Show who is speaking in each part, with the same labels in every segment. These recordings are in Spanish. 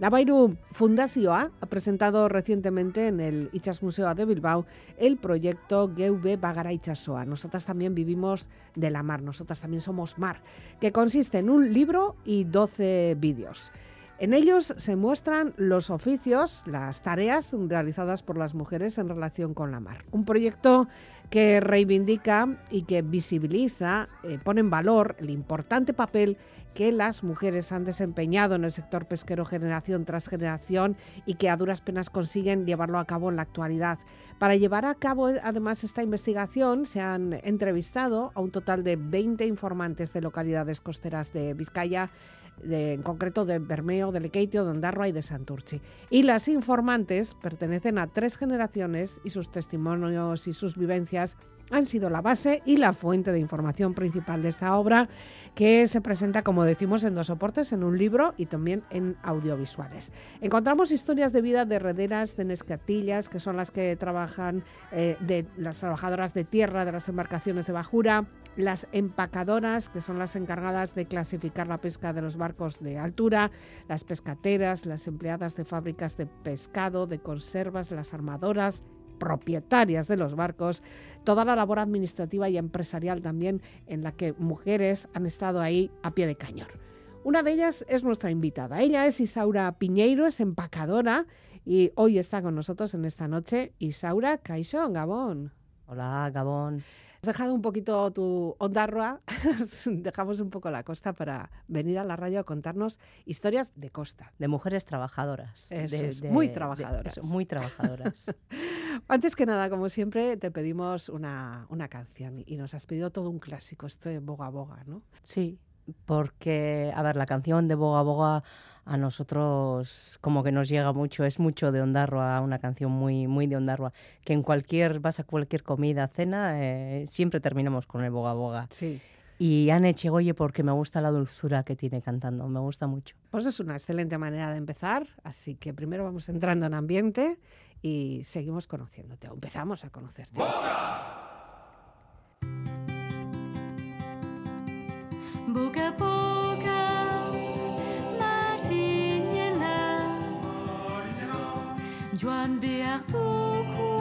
Speaker 1: Navairu Fundazioa ha presentado recientemente en el Ichas Museo de Bilbao el proyecto Geube Bagara Ichasoa. Nosotras también vivimos de la mar, nosotras también somos mar, que consiste en un libro y 12 vídeos. En ellos se muestran los oficios, las tareas realizadas por las mujeres en relación con la mar. Un proyecto que reivindica y que visibiliza, eh, pone en valor el importante papel que las mujeres han desempeñado en el sector pesquero generación tras generación y que a duras penas consiguen llevarlo a cabo en la actualidad. Para llevar a cabo además esta investigación se han entrevistado a un total de 20 informantes de localidades costeras de Vizcaya en concreto de Bermeo, de Lequeitio, de Ondarroa y de Santurchi. Y las informantes pertenecen a tres generaciones y sus testimonios y sus vivencias han sido la base y la fuente de información principal de esta obra, que se presenta, como decimos, en dos soportes, en un libro y también en audiovisuales. Encontramos historias de vida de rederas, de nescatillas, que son las que trabajan, eh, de las trabajadoras de tierra de las embarcaciones de bajura, las empacadoras, que son las encargadas de clasificar la pesca de los barcos de altura, las pescateras, las empleadas de fábricas de pescado, de conservas, las armadoras, propietarias de los barcos, toda la labor administrativa y empresarial también en la que mujeres han estado ahí a pie de cañón. Una de ellas es nuestra invitada. Ella es Isaura Piñeiro, es empacadora y hoy está con nosotros en esta noche. Isaura Caixón, Gabón.
Speaker 2: Hola, Gabón.
Speaker 1: Has dejado un poquito tu ondarroa, dejamos un poco la costa para venir a la radio a contarnos historias de costa.
Speaker 2: De mujeres trabajadoras.
Speaker 1: muy trabajadoras.
Speaker 2: muy trabajadoras.
Speaker 1: Antes que nada, como siempre, te pedimos una, una canción y nos has pedido todo un clásico, esto de Boga Boga, ¿no?
Speaker 2: Sí, porque, a ver, la canción de Boga Boga a nosotros como que nos llega mucho, es mucho de Ondarroa, una canción muy, muy de Ondarroa, que en cualquier, vas a cualquier comida, cena, eh, siempre terminamos con el Boga Boga.
Speaker 1: Sí.
Speaker 2: Y Anne Chegoye porque me gusta la dulzura que tiene cantando, me gusta mucho.
Speaker 1: Pues es una excelente manera de empezar, así que primero vamos entrando en ambiente y seguimos conociéndote, o empezamos a conocerte. ¡Boga!
Speaker 3: Joan behar dugu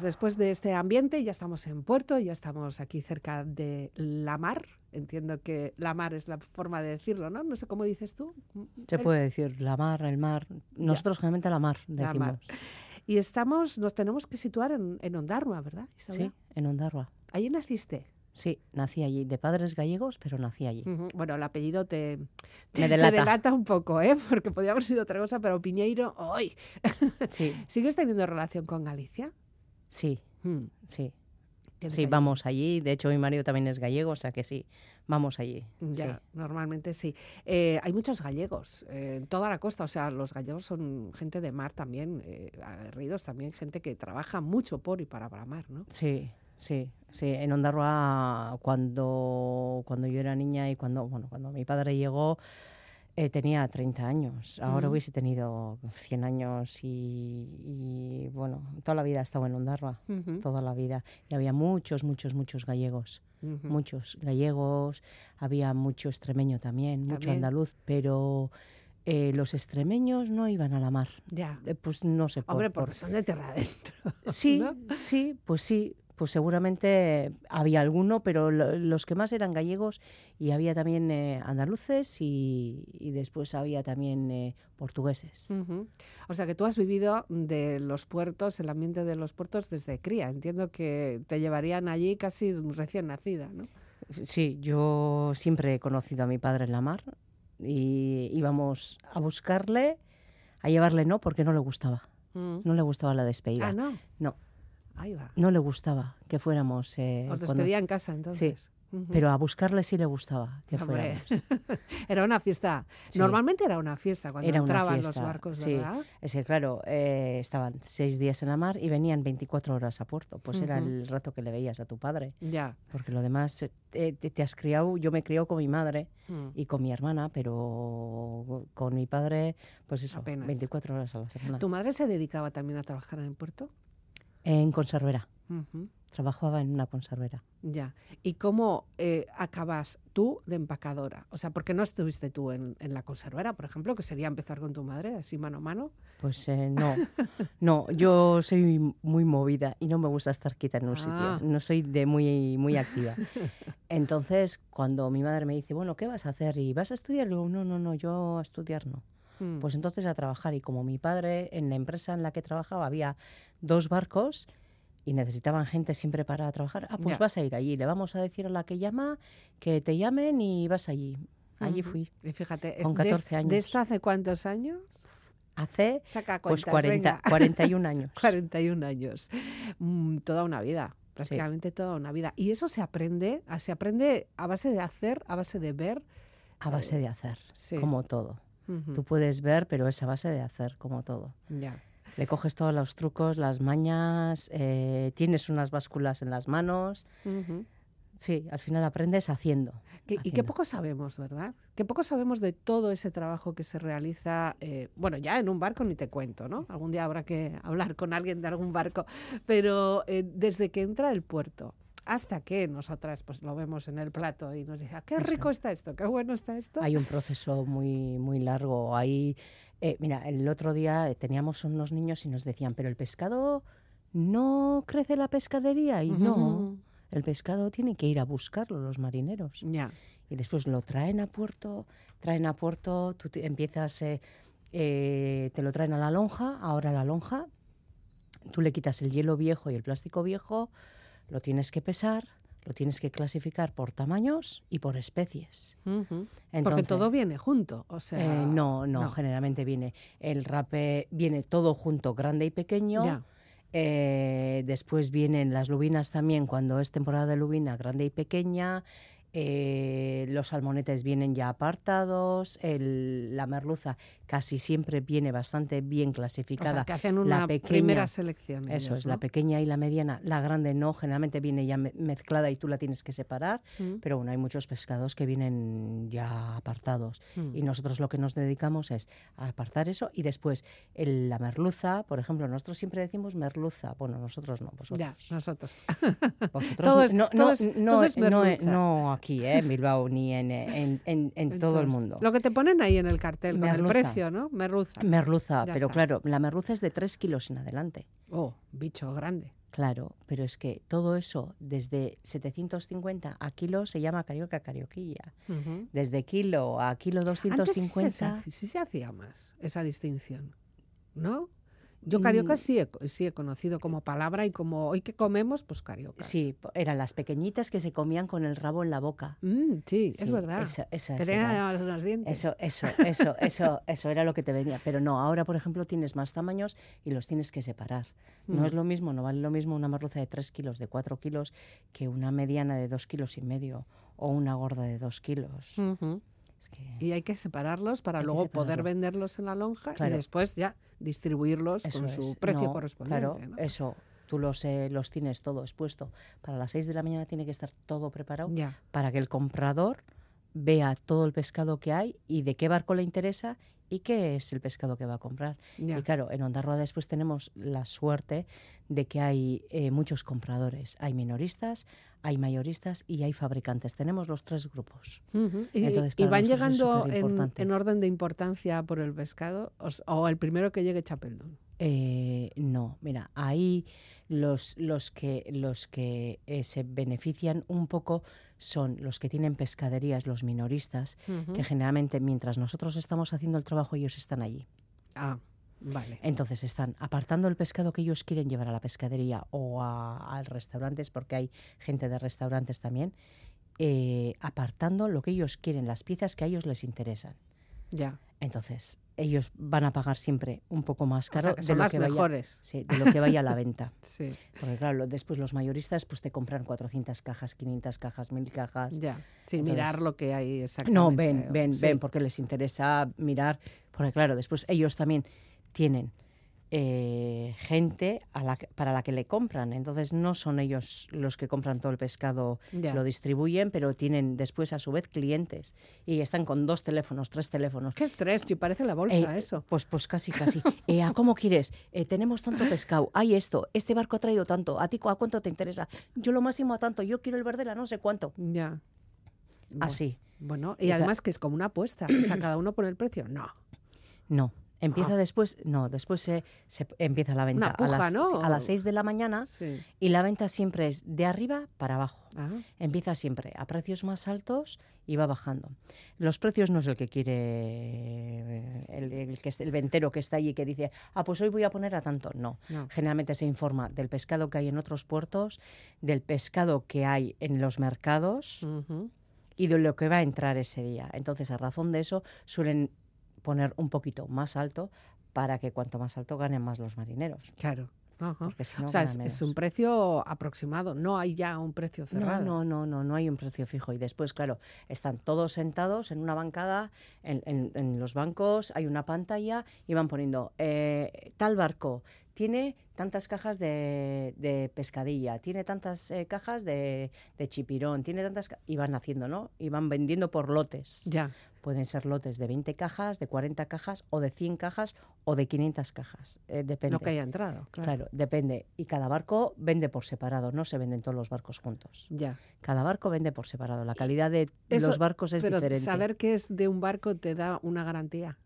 Speaker 1: Pues después de este ambiente ya estamos en Puerto, ya estamos aquí cerca de la mar. Entiendo que la mar es la forma de decirlo, ¿no? No sé cómo dices tú.
Speaker 2: Se
Speaker 1: El-
Speaker 2: puede decir la mar, el mar. Nosotros generalmente la mar
Speaker 1: La
Speaker 2: decimos.
Speaker 1: mar. Y estamos, nos tenemos que situar en, en Ondarroa, ¿verdad, Isabel?
Speaker 2: Sí, en Ondarroa.
Speaker 1: Allí naciste.
Speaker 2: Sí, nací allí, de padres gallegos, pero nací allí.
Speaker 1: Bueno, el apellido te, te,
Speaker 2: delata
Speaker 1: un poco, ¿eh? Porque podía haber sido otra cosa, pero Piñeiro, ¡hoy!
Speaker 2: Sí,
Speaker 1: ¿Sigues teniendo relación con Galicia?
Speaker 2: Sí,
Speaker 1: Mm.
Speaker 2: sí.
Speaker 1: ¿Tienes
Speaker 2: Sí,
Speaker 1: allí?
Speaker 2: vamos allí. De hecho, mi marido también es gallego, o sea que sí, vamos allí.
Speaker 1: Ya,
Speaker 2: sí.
Speaker 1: normalmente sí. Eh, hay muchos gallegos eh, en toda la costa, o sea, los gallegos son gente de mar también, eh, aguerridos también, gente que trabaja mucho por y para la mar, ¿no?
Speaker 2: Sí, sí, sí. En Ondarroa, cuando, cuando yo era niña y cuando, bueno, cuando mi padre llegó, eh, tenía 30 años. Ahora
Speaker 1: Ujú.
Speaker 2: hubiese tenido 100 años y, y, bueno, toda la vida he estado en Ondarroa, toda la vida. Y había muchos, muchos, muchos gallegos. muchos gallegos, había mucho extremeño también, mucho
Speaker 1: También.
Speaker 2: andaluz, pero eh, los extremeños no iban a la mar.
Speaker 1: Ya.
Speaker 2: Eh, pues no sé
Speaker 1: Hombre,
Speaker 2: por-
Speaker 1: porque son de tierra adentro.
Speaker 2: Sí,
Speaker 1: ¿no?
Speaker 2: sí, pues sí. Pues seguramente había alguno, pero lo- los que más eran gallegos y había también eh, andaluces y, y después había también eh, portugueses.
Speaker 1: O sea que tú has vivido de los puertos, el ambiente de los puertos desde cría. Entiendo que te llevarían allí casi recién nacida, ¿no?
Speaker 2: Sí, yo siempre he conocido a mi padre en la mar y íbamos a buscarle, a llevarle no, porque no le gustaba.
Speaker 1: Mm.
Speaker 2: No le gustaba la despedida.
Speaker 1: Ah, no.
Speaker 2: No,
Speaker 1: Ahí va.
Speaker 2: no le gustaba que fuéramos. eh,
Speaker 1: Os
Speaker 2: cuando-
Speaker 1: en casa entonces. Ujú.
Speaker 2: Pero a buscarle sí le gustaba que
Speaker 1: Hombre,
Speaker 2: fuéramos.
Speaker 1: Era una fiesta.
Speaker 2: Sí.
Speaker 1: Normalmente era una fiesta cuando
Speaker 2: Era
Speaker 1: entraban
Speaker 2: fiesta,
Speaker 1: los barcos,
Speaker 2: sí.
Speaker 1: ¿verdad?
Speaker 2: Es que, claro, eh, estaban seis días en la mar y venían 24 horas a puerto. Pues era el rato que le veías a tu padre.
Speaker 1: Ya.
Speaker 2: Porque lo demás, eh, te, has criado, yo me criado con mi madre
Speaker 1: Mm.
Speaker 2: y con mi hermana, pero con mi padre, pues eso,
Speaker 1: Apenas.
Speaker 2: 24 horas a la semana.
Speaker 1: ¿Tu madre se dedicaba también a trabajar en el puerto?
Speaker 2: En conservera. Trabajaba en una conservera.
Speaker 1: Ya. ¿Y cómo eh, acabas tú de empacadora? O sea, ¿por qué no estuviste tú en, en la conservera, por ejemplo, que sería empezar con tu madre, así mano a mano?
Speaker 2: Pues eh, no, no, yo soy muy movida y no me gusta estar quieta en un
Speaker 1: Ah.
Speaker 2: sitio, no soy de muy, muy activa. Entonces, cuando mi madre me dice, bueno, ¿qué vas a hacer? ¿Y vas a estudiar? Le digo, no, no, no, yo a estudiar no.
Speaker 1: Mm.
Speaker 2: Pues entonces a trabajar. Y como mi padre, en la empresa en la que trabajaba, había dos barcos y necesitaban gente siempre para trabajar, ah, pues
Speaker 1: Ya.
Speaker 2: vas a ir allí, le vamos a decir a la que llama que te llamen y vas allí. Allí fui.
Speaker 1: Y fíjate,
Speaker 2: con
Speaker 1: es- de,
Speaker 2: 14
Speaker 1: ¿de
Speaker 2: años.
Speaker 1: esto hace cuántos años?
Speaker 2: Hace
Speaker 1: Saca
Speaker 2: pues
Speaker 1: cuentas,
Speaker 2: 40,
Speaker 1: venga.
Speaker 2: 41 años.
Speaker 1: 41 años. Mm, toda una vida, prácticamente toda una vida. Y eso se aprende, a- se aprende a base de hacer, a base de ver.
Speaker 2: A base de hacer,
Speaker 1: Sí.
Speaker 2: como todo. Tú puedes ver, pero es a base de hacer, como todo.
Speaker 1: Ya.
Speaker 2: Le coges todos los trucos, las mañas, eh, tienes unas básculas en las manos. Sí, al final aprendes haciendo.
Speaker 1: Que- y qué
Speaker 2: haciendo.
Speaker 1: poco sabemos, ¿verdad? Qué poco sabemos de todo ese trabajo que se realiza, eh, bueno, ya en un barco ni te cuento, ¿no? Algún día habrá que hablar con alguien de algún barco, pero eh, desde que entra el puerto hasta que nosotras pues lo vemos en el plato y nos dice, "Ah, qué
Speaker 2: Eso.
Speaker 1: rico está esto, qué bueno está esto.
Speaker 2: Hay un proceso muy, muy largo. Hay, eh, mira, el otro día teníamos unos niños y nos decían, pero el pescado no crece la pescadería. Y no, el pescado tiene que ir a buscarlo los marineros.
Speaker 1: Ya.
Speaker 2: y después lo traen a puerto, traen a puerto, tú te- empiezas, eh, eh, te lo traen a la lonja, ahora la lonja, tú le quitas el hielo viejo y el plástico viejo, lo tienes que pesar, lo tienes que clasificar por tamaños y por especies.
Speaker 1: Porque
Speaker 2: Entonces,
Speaker 1: todo viene junto, o sea...
Speaker 2: eh, no, no,
Speaker 1: no.
Speaker 2: generalmente viene el rape, viene todo junto, grande y pequeño.
Speaker 1: Ya.
Speaker 2: Eh, después vienen las lubinas también, cuando es temporada de lubina, grande y pequeña. Eh, los salmonetes vienen ya apartados. el- la merluza casi siempre viene bastante bien
Speaker 1: O
Speaker 2: clasificada.
Speaker 1: sea, que hacen una
Speaker 2: pequeña-
Speaker 1: primera selección.
Speaker 2: Eso
Speaker 1: ellos,
Speaker 2: es, la pequeña y la mediana. La grande no, generalmente viene ya me- mezclada y tú la tienes que separar.
Speaker 1: Mm,
Speaker 2: Pero bueno, hay muchos pescados que vienen ya apartados.
Speaker 1: mm.
Speaker 2: Y nosotros lo que nos dedicamos es a apartar eso y después el- la merluza, por ejemplo, nosotros siempre decimos merluza. Bueno, nosotros no, vosotros.
Speaker 1: Ya, nosotros.
Speaker 2: Vosotros no, no, no aquí, eh, en Bilbao, ni en, eh, en, en- en todo el mundo.
Speaker 1: Lo que te ponen ahí en el cartel con el
Speaker 2: Merluza.
Speaker 1: precio, ¿no? Merluza.
Speaker 2: Merluza,
Speaker 1: Ya
Speaker 2: pero
Speaker 1: está.
Speaker 2: claro, la merluza es de 3 kilos en adelante.
Speaker 1: Oh, bicho grande.
Speaker 2: Claro, pero es que todo eso, desde 750 a kilo, se llama carioca carioquilla.
Speaker 1: Ujú.
Speaker 2: Desde kilo a kilo
Speaker 1: Antes sí se,
Speaker 2: 250.
Speaker 1: sí se hacía más esa distinción, ¿no? Yo carioca
Speaker 2: Mm.
Speaker 1: sí he, sí he conocido como palabra y como hoy que comemos, pues carioca.
Speaker 2: Sí, eran las pequeñitas que se comían con el rabo en la boca.
Speaker 1: Mm, sí, es verdad.
Speaker 2: eso- esas
Speaker 1: que tenían unos dientes.
Speaker 2: Eso, eso, eso, eso, eso era lo que te venía. Pero no, ahora, por ejemplo, tienes más tamaños y los tienes que separar. No
Speaker 1: Mm.
Speaker 2: es lo mismo, no vale lo mismo una merluza de 3 kilos, de 4 kilos, que una mediana de 2 kilos y medio o una gorda de 2 kilos. Es que,
Speaker 1: Y hay que separarlos para
Speaker 2: Hay
Speaker 1: luego poder venderlos en la lonja
Speaker 2: Claro.
Speaker 1: y después ya distribuirlos
Speaker 2: eso
Speaker 1: con
Speaker 2: es.
Speaker 1: su precio
Speaker 2: No,
Speaker 1: correspondiente.
Speaker 2: Claro,
Speaker 1: ¿no?
Speaker 2: eso. Tú los, eh, los tienes todo expuesto. Para las 6 de la mañana tiene que estar todo preparado
Speaker 1: Ya.
Speaker 2: para que el comprador vea todo el pescado que hay y de qué barco le interesa y qué es el pescado que va a comprar. Y claro, en Ondarroa después tenemos la suerte de que hay eh, muchos compradores. Hay minoristas, hay mayoristas y hay fabricantes. Tenemos los tres grupos. Entonces,
Speaker 1: y van llegando en, orden de importancia por el pescado o, o el primero que llegue Chapeldón.
Speaker 2: Eh, no, mira, ahí los, los que, los que eh, se benefician un poco son los que tienen pescaderías, los minoristas, que generalmente mientras nosotros estamos haciendo el trabajo ellos están allí.
Speaker 1: Ah, vale.
Speaker 2: Entonces están apartando el pescado que ellos quieren llevar a la pescadería o a, a restaurantes, porque hay gente de restaurantes también, eh, apartando lo que ellos quieren, las piezas que a ellos les interesan.
Speaker 1: Ya.
Speaker 2: Entonces, ellos van a pagar siempre un poco más
Speaker 1: O
Speaker 2: caro
Speaker 1: sea, que
Speaker 2: de, lo
Speaker 1: las
Speaker 2: que vaya,
Speaker 1: mejores.
Speaker 2: sí, de lo que vaya a la venta.
Speaker 1: Sí,
Speaker 2: Porque claro, después los mayoristas pues te compran 400 cajas, 500 cajas, 1000 cajas.
Speaker 1: ya. Sin
Speaker 2: Entonces-
Speaker 1: mirar lo que hay exactamente.
Speaker 2: No, ven, ven,
Speaker 1: Sí.
Speaker 2: ven, porque les interesa mirar, porque claro, después ellos también tienen eh, gente a la para la que le compran, entonces no son ellos los que compran todo el pescado, lo distribuyen, pero tienen después a su vez clientes y están con dos teléfonos, tres teléfonos.
Speaker 1: Qué estrés, si parece la bolsa
Speaker 2: Eh,
Speaker 1: eso.
Speaker 2: Pues, pues casi, casi. Eh, ¿A cómo quieres? Eh, tenemos tanto pescado. Hay esto. Este barco ha traído tanto. ¿A ti a cuánto te interesa? Yo lo máximo a tanto. Yo quiero el verde a no sé cuánto.
Speaker 1: Ya.
Speaker 2: Así.
Speaker 1: Bueno, y además que es como una apuesta. O sea, cada uno pone el precio. No.
Speaker 2: No. Empieza
Speaker 1: Ah.
Speaker 2: después, no, después se, se empieza la venta
Speaker 1: puja,
Speaker 2: a, las,
Speaker 1: ¿no?
Speaker 2: sí, a las 6 de la mañana
Speaker 1: Sí.
Speaker 2: y la venta siempre es de arriba para abajo.
Speaker 1: Ah,
Speaker 2: Empieza siempre a precios más altos y va bajando. Los precios no es el que quiere el, el que es- el ventero que está allí que dice, ah, pues hoy voy a poner a tanto. No.
Speaker 1: no.
Speaker 2: Generalmente se informa del pescado que hay en otros puertos, del pescado que hay en los mercados y de lo que va a entrar ese día. Entonces, a razón de eso, suelen poner un poquito más alto para que cuanto más alto ganen más los marineros.
Speaker 1: Claro. Ajá.
Speaker 2: Si no,
Speaker 1: o sea, es, un precio aproximado. No hay ya un precio
Speaker 2: No,
Speaker 1: cerrado.
Speaker 2: no, no, no, no hay un precio fijo. Y después, claro, están todos sentados en una bancada, en, en- en los bancos hay una pantalla y van poniendo, eh, tal barco tiene tantas cajas de, de pescadilla, tiene tantas eh, cajas de, de chipirón, tiene tantas... ca-", Y van haciendo, ¿no? Y van vendiendo por lotes.
Speaker 1: Ya.
Speaker 2: Pueden ser lotes de 20 cajas, de 40 cajas, o de 100 cajas, o de 500 cajas. Eh, depende.
Speaker 1: Lo que haya entrado. Claro.
Speaker 2: Claro, depende. Y cada barco vende por separado, no se venden todos los barcos juntos.
Speaker 1: Ya.
Speaker 2: Cada barco vende por separado. La calidad de
Speaker 1: Eso-
Speaker 2: los barcos es
Speaker 1: Pero
Speaker 2: diferente.
Speaker 1: saber que es de un barco te da una garantía.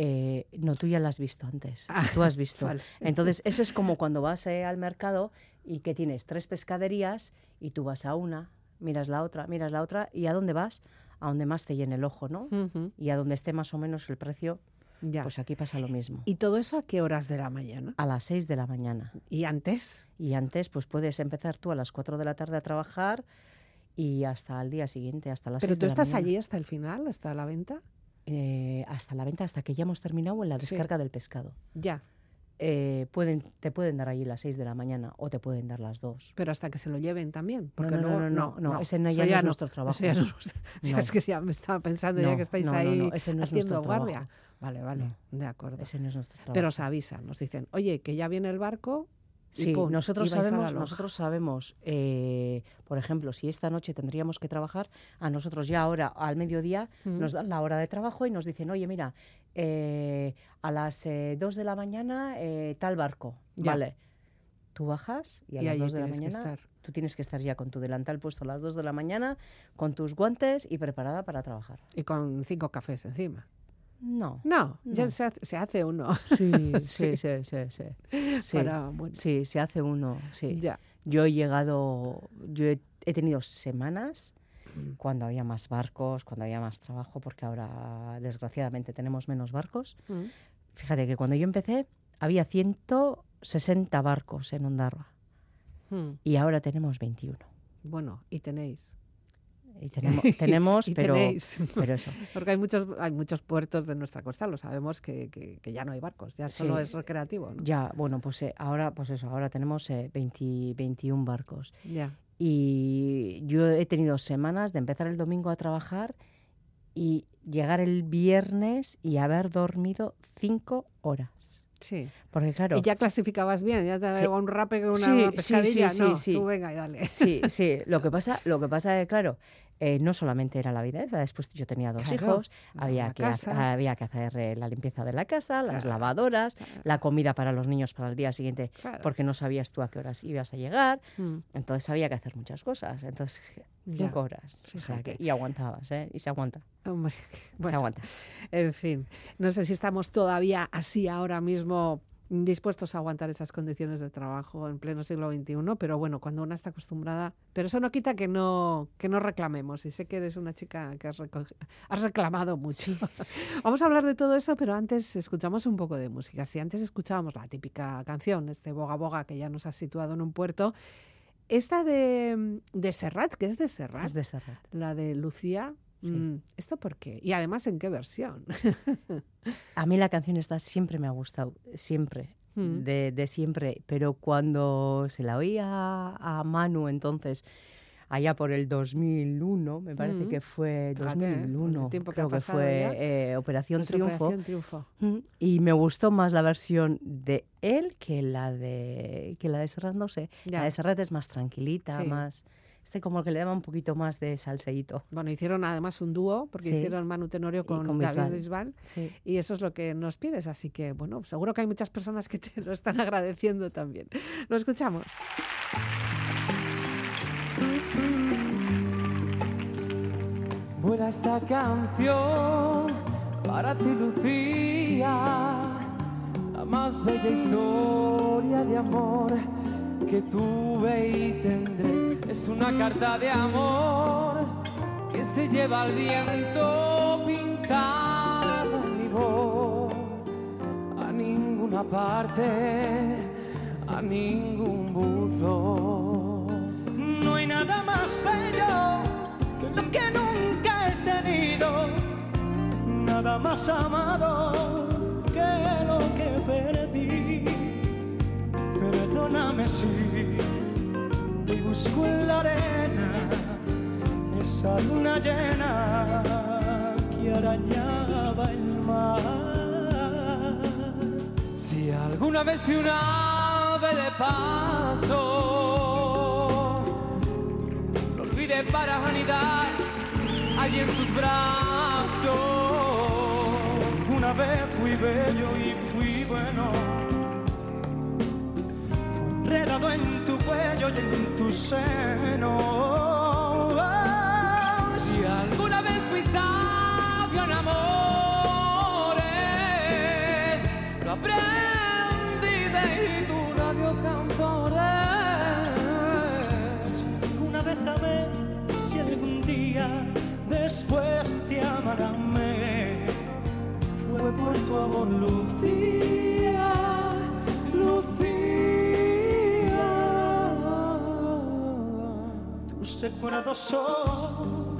Speaker 2: Eh, no, tú ya la has visto antes.
Speaker 1: Ah,
Speaker 2: tú has visto.
Speaker 1: Vale.
Speaker 2: Entonces, eso es como cuando vas eh, al mercado y que tienes tres pescaderías y tú vas a una, miras la otra, miras la otra y ¿a dónde vas? A donde más te llene el ojo, ¿no? Y a donde esté más o menos el precio,
Speaker 1: Ya.
Speaker 2: pues aquí pasa lo mismo.
Speaker 1: ¿Y todo eso a qué horas de la mañana?
Speaker 2: A las 6 de la mañana.
Speaker 1: ¿Y antes?
Speaker 2: Y antes, pues puedes empezar tú a las 4 de la tarde a trabajar y hasta el día siguiente, hasta las
Speaker 1: ¿Pero
Speaker 2: 6
Speaker 1: tú
Speaker 2: de la
Speaker 1: estás
Speaker 2: mañana.
Speaker 1: allí hasta el final, hasta la venta?
Speaker 2: Eh, hasta la venta, hasta que ya hemos terminado en la
Speaker 1: Sí.
Speaker 2: descarga del pescado.
Speaker 1: Ya.
Speaker 2: Eh, pueden, te pueden dar allí las 6 de la mañana o te pueden dar las 2.
Speaker 1: Pero hasta que se lo lleven también.
Speaker 2: No,
Speaker 1: Porque
Speaker 2: no,
Speaker 1: luego,
Speaker 2: no, no, no, ese no- ya no es nuestro trabajo.
Speaker 1: Ya es que ya me estaba pensando ya que estáis
Speaker 2: no, no,
Speaker 1: ahí
Speaker 2: no, ese no es
Speaker 1: haciendo
Speaker 2: nuestro
Speaker 1: guardia.
Speaker 2: trabajo.
Speaker 1: Vale, vale, de acuerdo.
Speaker 2: Ese no es nuestro trabajo.
Speaker 1: Pero os avisan, nos dicen, oye, que ya viene el barco.
Speaker 2: Sí,
Speaker 1: pum,
Speaker 2: nosotros sabemos, nosotros sabemos, eh, por ejemplo, si esta noche tendríamos que trabajar, a nosotros ya ahora al mediodía
Speaker 1: Mm.
Speaker 2: nos dan la hora de trabajo y nos dicen, oye, mira, eh, a las 2 de la mañana eh, tal barco,
Speaker 1: Ya.
Speaker 2: vale. Tú bajas y a
Speaker 1: Y
Speaker 2: las
Speaker 1: allí
Speaker 2: 2 de la mañana tú tienes que estar ya con tu delantal puesto a las 2 de la mañana, con tus guantes y preparada para trabajar.
Speaker 1: Y con cinco cafés encima.
Speaker 2: No.
Speaker 1: No, ya
Speaker 2: No.
Speaker 1: se hace, se hace uno.
Speaker 2: Sí,
Speaker 1: Sí.
Speaker 2: sí, sí, sí, sí. Sí,
Speaker 1: Para, bueno,
Speaker 2: sí, se hace uno, sí.
Speaker 1: ya.
Speaker 2: Yo he llegado, yo he, he tenido semanas
Speaker 1: Mm.
Speaker 2: cuando había más barcos, cuando había más trabajo, porque ahora desgraciadamente tenemos menos barcos.
Speaker 1: Mm.
Speaker 2: Fíjate que cuando yo empecé había 160 barcos en Ondarroa
Speaker 1: Mm.
Speaker 2: y ahora tenemos 21.
Speaker 1: Bueno, y tenéis.
Speaker 2: Y tenemos, tenemos
Speaker 1: Y
Speaker 2: pero,
Speaker 1: tenéis.
Speaker 2: pero eso.
Speaker 1: Porque hay muchos, hay muchos puertos de nuestra costa, lo sabemos que, que- que ya no hay barcos, ya solo es recreativo. ¿no?
Speaker 2: Ya, bueno, pues eh, ahora, pues eso, ahora tenemos eh, 20 21 barcos.
Speaker 1: Ya.
Speaker 2: Y yo he tenido semanas de empezar el domingo a trabajar y llegar el viernes y haber dormido cinco horas.
Speaker 1: Sí.
Speaker 2: Porque claro,
Speaker 1: Y ya clasificabas bien, ya te
Speaker 2: Sí.
Speaker 1: daba un rape con una
Speaker 2: Sí, sí,
Speaker 1: pescadilla.
Speaker 2: sí,
Speaker 1: no,
Speaker 2: sí, sí.
Speaker 1: tú venga y dale.
Speaker 2: sí, sí, lo que pasa, lo que pasa es claro, eh, no solamente era la vida esa, después yo tenía dos
Speaker 1: Claro,
Speaker 2: hijos, había que, ha- había que hacer eh, la limpieza de la casa, las lavadoras,
Speaker 1: Claro.
Speaker 2: la comida para los niños para el día siguiente, porque no sabías tú a qué horas ibas a llegar,
Speaker 1: Mm,
Speaker 2: entonces había que hacer muchas cosas, entonces
Speaker 1: Ya,
Speaker 2: cinco horas, o sea que- y aguantabas, ¿eh? Y se aguanta,
Speaker 1: hombre,
Speaker 2: se aguanta.
Speaker 1: en fin, no sé si estamos todavía así ahora mismo dispuestos a aguantar esas condiciones de trabajo en pleno siglo XXI, pero bueno, cuando una está acostumbrada, pero eso no quita que no que no reclamemos. Y sé que eres una chica que has, has reclamado mucho. Vamos a hablar de todo eso, pero antes escuchamos un poco de música. Si antes escuchábamos la típica canción, este Boga Boga que ya nos ha situado en un puerto, esta de, de Serrat, que es de Serrat,
Speaker 2: Es de Serrat.
Speaker 1: la de Lucía.
Speaker 2: Sí.
Speaker 1: mm, ¿Esto por qué? Y además, ¿en qué versión?
Speaker 2: A mí la canción esta siempre me ha gustado, siempre,
Speaker 1: Mm.
Speaker 2: de, de siempre, pero cuando se la oí a, Manu entonces, allá por el 2001, me parece
Speaker 1: Mm.
Speaker 2: que fue
Speaker 1: Fíjate, ¿eh? Con el
Speaker 2: 2001,
Speaker 1: tiempo que
Speaker 2: creo que fue eh, Operación
Speaker 1: Pues
Speaker 2: Triunfo,
Speaker 1: Operación Triunfo.
Speaker 2: Y me gustó más la versión de él que la de, que la de Serrat, no sé,
Speaker 1: Ya.
Speaker 2: la de Serrat es más tranquilita,
Speaker 1: Sí.
Speaker 2: más... Este como que le daba un poquito más de salseíto.
Speaker 1: Bueno, hicieron además un dúo, porque
Speaker 2: Sí.
Speaker 1: hicieron Manu Tenorio con,
Speaker 2: con
Speaker 1: David
Speaker 2: Bisbal.
Speaker 1: Bisbal,
Speaker 2: Sí.
Speaker 1: y eso es lo que nos pides. Así que, bueno, seguro que hay muchas personas que te lo están agradeciendo también. Lo escuchamos.
Speaker 4: Vuela esta canción para ti, Lucía, la más bella historia de amor que tuve y tendré. Es una carta de amor que se lleva al viento pintada mi voz. A ninguna parte, a ningún buzo. No hay nada más bello que lo que nunca he tenido, nada más amado que lo que perdí. Perdóname si y busco en la arena esa luna llena que arañaba el mar. Si alguna vez fui una ave de paso, lo olvidé para anidar allí en tus brazos. Una vez fui bello y fui bueno, enredado en tu cuello y en tu seno. Si alguna vez fui sabio en amores, lo aprendí de tu labio cantores. Si alguna vez amé, si algún día después te amarán, fue por tu amor, Lucía, Tus recuerdos son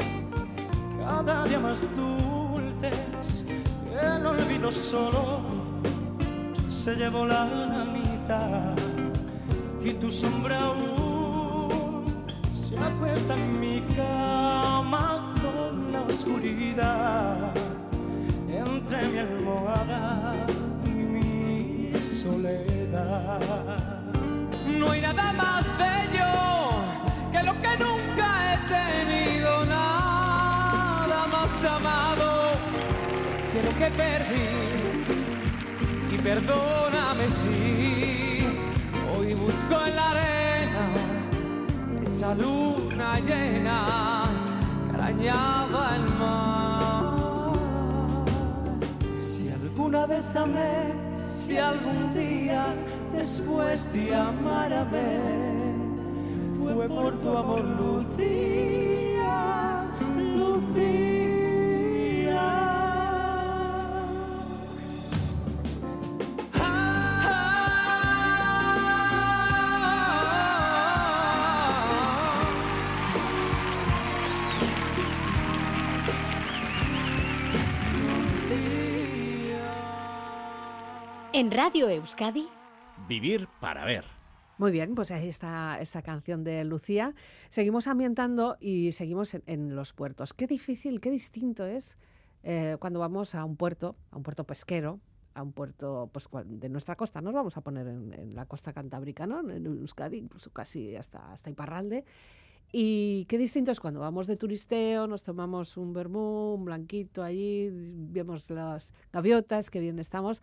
Speaker 4: cada día más dulces. El olvido solo se llevó la mitad y tu sombra aún se acuesta en mi cama con la oscuridad entre mi almohada y mi soledad. No hay nada más bello que perdí. Y perdóname si hoy busco en la arena esa luna llena que arañaba el mar. Una vez amé, si algún día después de amar a ver, fue por tu amor, Lucía,
Speaker 5: En Radio Euskadi,
Speaker 6: Vivir para ver.
Speaker 1: Muy bien, pues ahí está esta canción de Lucía. Seguimos ambientando y seguimos en, en los puertos. Qué difícil, qué distinto es eh, cuando vamos a un puerto, a un puerto pesquero, a un puerto pues, de nuestra costa. Nos vamos a poner en, en la costa cantábrica, ¿no? en Euskadi, incluso casi hasta, hasta Iparralde. Y qué distinto es cuando vamos de turisteo, nos tomamos un vermú, un blanquito allí, vemos las gaviotas, que bien estamos,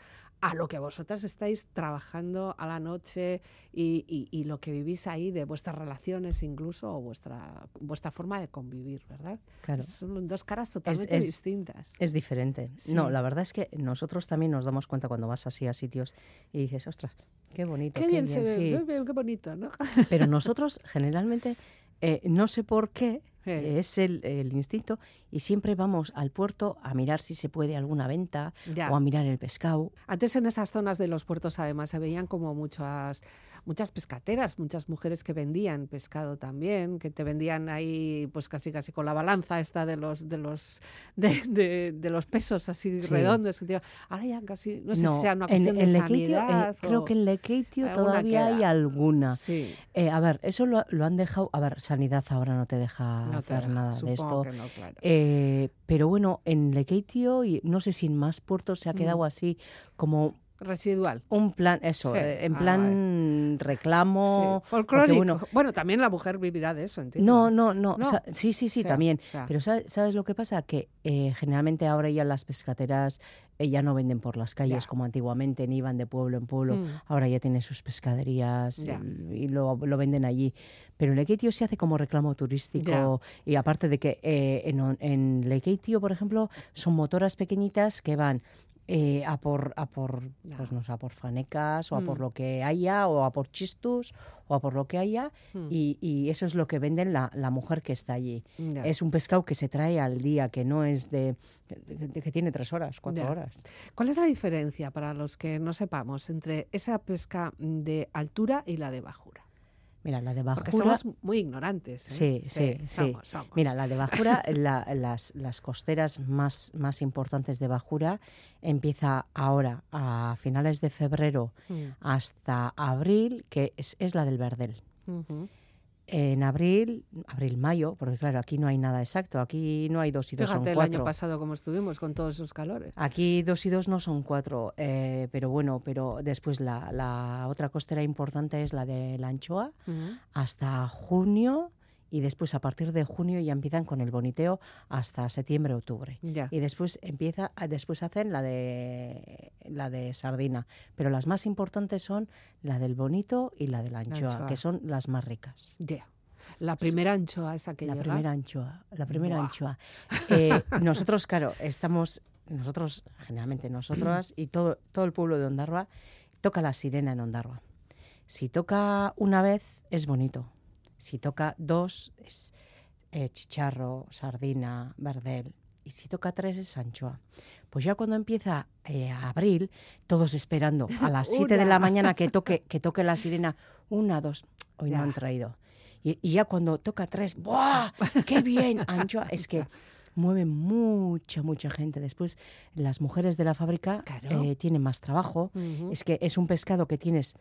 Speaker 1: a lo que vosotras estáis trabajando a la noche y, y- y lo que vivís ahí de vuestras relaciones incluso o vuestra, vuestra forma de convivir, ¿verdad?
Speaker 2: Claro.
Speaker 1: Son dos caras totalmente
Speaker 2: es-
Speaker 1: distintas.
Speaker 2: Es diferente.
Speaker 1: Sí.
Speaker 2: No, la verdad es que nosotros también nos damos cuenta cuando vas así a sitios y dices, ostras, qué bonito,
Speaker 1: Qué bien se ve,
Speaker 2: sí".
Speaker 1: qué bien, qué bonito, ¿no?
Speaker 2: Pero nosotros generalmente, eh, no sé por qué, Es el, el instinto, y siempre vamos al puerto a mirar si se puede alguna venta
Speaker 1: Ya.
Speaker 2: o a mirar el pescado.
Speaker 1: Antes en esas zonas de los puertos además se veían como muchas muchas pescateras, muchas mujeres que vendían pescado también, que te vendían ahí pues casi casi con la balanza esta de los de los de, de- de los pesos así
Speaker 2: Sí.
Speaker 1: redondos. que te- Ahora ya casi no sé si sea una cuestión
Speaker 2: en
Speaker 1: de
Speaker 2: Lekeitio, eh,
Speaker 1: sanidad.
Speaker 2: creo
Speaker 1: o-
Speaker 2: que en Lekeitio
Speaker 1: alguna
Speaker 2: todavía hay alguna.
Speaker 1: Sí,
Speaker 2: Eh, a ver, eso lo, lo han dejado. A ver, Sanidad ahora no te deja
Speaker 1: no te
Speaker 2: hacer
Speaker 1: deja,
Speaker 2: nada de esto.
Speaker 1: que no, claro.
Speaker 2: Eh, pero bueno, en Lekeitio y no sé si en más puertos se ha quedado
Speaker 1: Mm.
Speaker 2: así como
Speaker 1: Residual.
Speaker 2: un plan, eso,
Speaker 1: Sí.
Speaker 2: eh, en
Speaker 1: Ah,
Speaker 2: plan reclamo.
Speaker 1: Sí, folclórico.
Speaker 2: bueno-
Speaker 1: Bueno, también la mujer vivirá de eso, entiendo.
Speaker 2: No, no, no, sí, sí, sí, también. Pero ¿sabes, sabes lo que pasa? Que eh, generalmente ahora ya las pescateras eh, ya no venden por las calles como antiguamente, ni iban de pueblo en pueblo.
Speaker 1: Mm.
Speaker 2: Ahora ya tienen sus pescaderías y lo, lo venden allí. Pero en Lekeitio se hace como reclamo turístico. Y aparte de que eh, en, en Lekeitio, por ejemplo, son motoras pequeñitas que van eh, a por, a por, pues no sé, a por fanecas o a por
Speaker 1: Mm.
Speaker 2: lo que haya o a por chistus o a por lo que haya.
Speaker 1: Mm.
Speaker 2: Y, y eso es lo que venden la, la mujer que está allí. Es un pescado que se trae al día, que no es de, de- que tiene tres horas, cuatro horas.
Speaker 1: ¿Cuál es la diferencia para los que no sepamos entre esa pesca de altura y la de bajura?
Speaker 2: Mira, la de
Speaker 1: Porque
Speaker 2: bajura.
Speaker 1: somos muy ignorantes. ¿eh?
Speaker 2: Sí, sí, sí.
Speaker 1: somos, somos.
Speaker 2: Mira, la de Bajura, la- las, las costeras más, más importantes de Bajura empieza ahora a finales de febrero
Speaker 1: Mm,
Speaker 2: hasta abril, que es, es la del Verdel.
Speaker 1: ujú.
Speaker 2: En abril, abril-mayo, porque claro, aquí no hay nada exacto, aquí no hay dos y dos
Speaker 1: Fíjate
Speaker 2: son
Speaker 1: el
Speaker 2: cuatro.
Speaker 1: año pasado cómo estuvimos con todos esos calores.
Speaker 2: Aquí dos y dos no son cuatro, eh, pero bueno, pero después la, la otra costera importante es la de la anchoa, hasta junio y después a partir de junio ya empiezan con el boniteo hasta septiembre octubre
Speaker 1: Ya.
Speaker 2: y después empieza después hacen la de la de sardina pero las más importantes son la del bonito y la de la anchoa,
Speaker 1: anchoa.
Speaker 2: que son las más ricas
Speaker 1: Ya. La primera anchoa esa que
Speaker 2: la
Speaker 1: llega.
Speaker 2: primera anchoa la primera
Speaker 1: Buah.
Speaker 2: anchoa Eh, nosotros claro estamos nosotros generalmente nosotras y todo todo el pueblo de Ondarroa toca la sirena en Ondarroa si toca una vez es bonito si toca dos es eh, chicharro, sardina, verdel. Y si toca tres es anchoa. Pues ya cuando empieza eh, abril, todos esperando a las 7 de la mañana que toque, que toque la sirena. Una, dos, hoy
Speaker 1: Ya.
Speaker 2: no han traído. Y, y ya cuando toca tres, ¡buah! ¡Qué bien! Anchoa. Es que mueve mucha, mucha gente. Después, las mujeres de la fábrica
Speaker 1: Claro.
Speaker 2: eh, tienen más trabajo. Es que es un pescado que tienes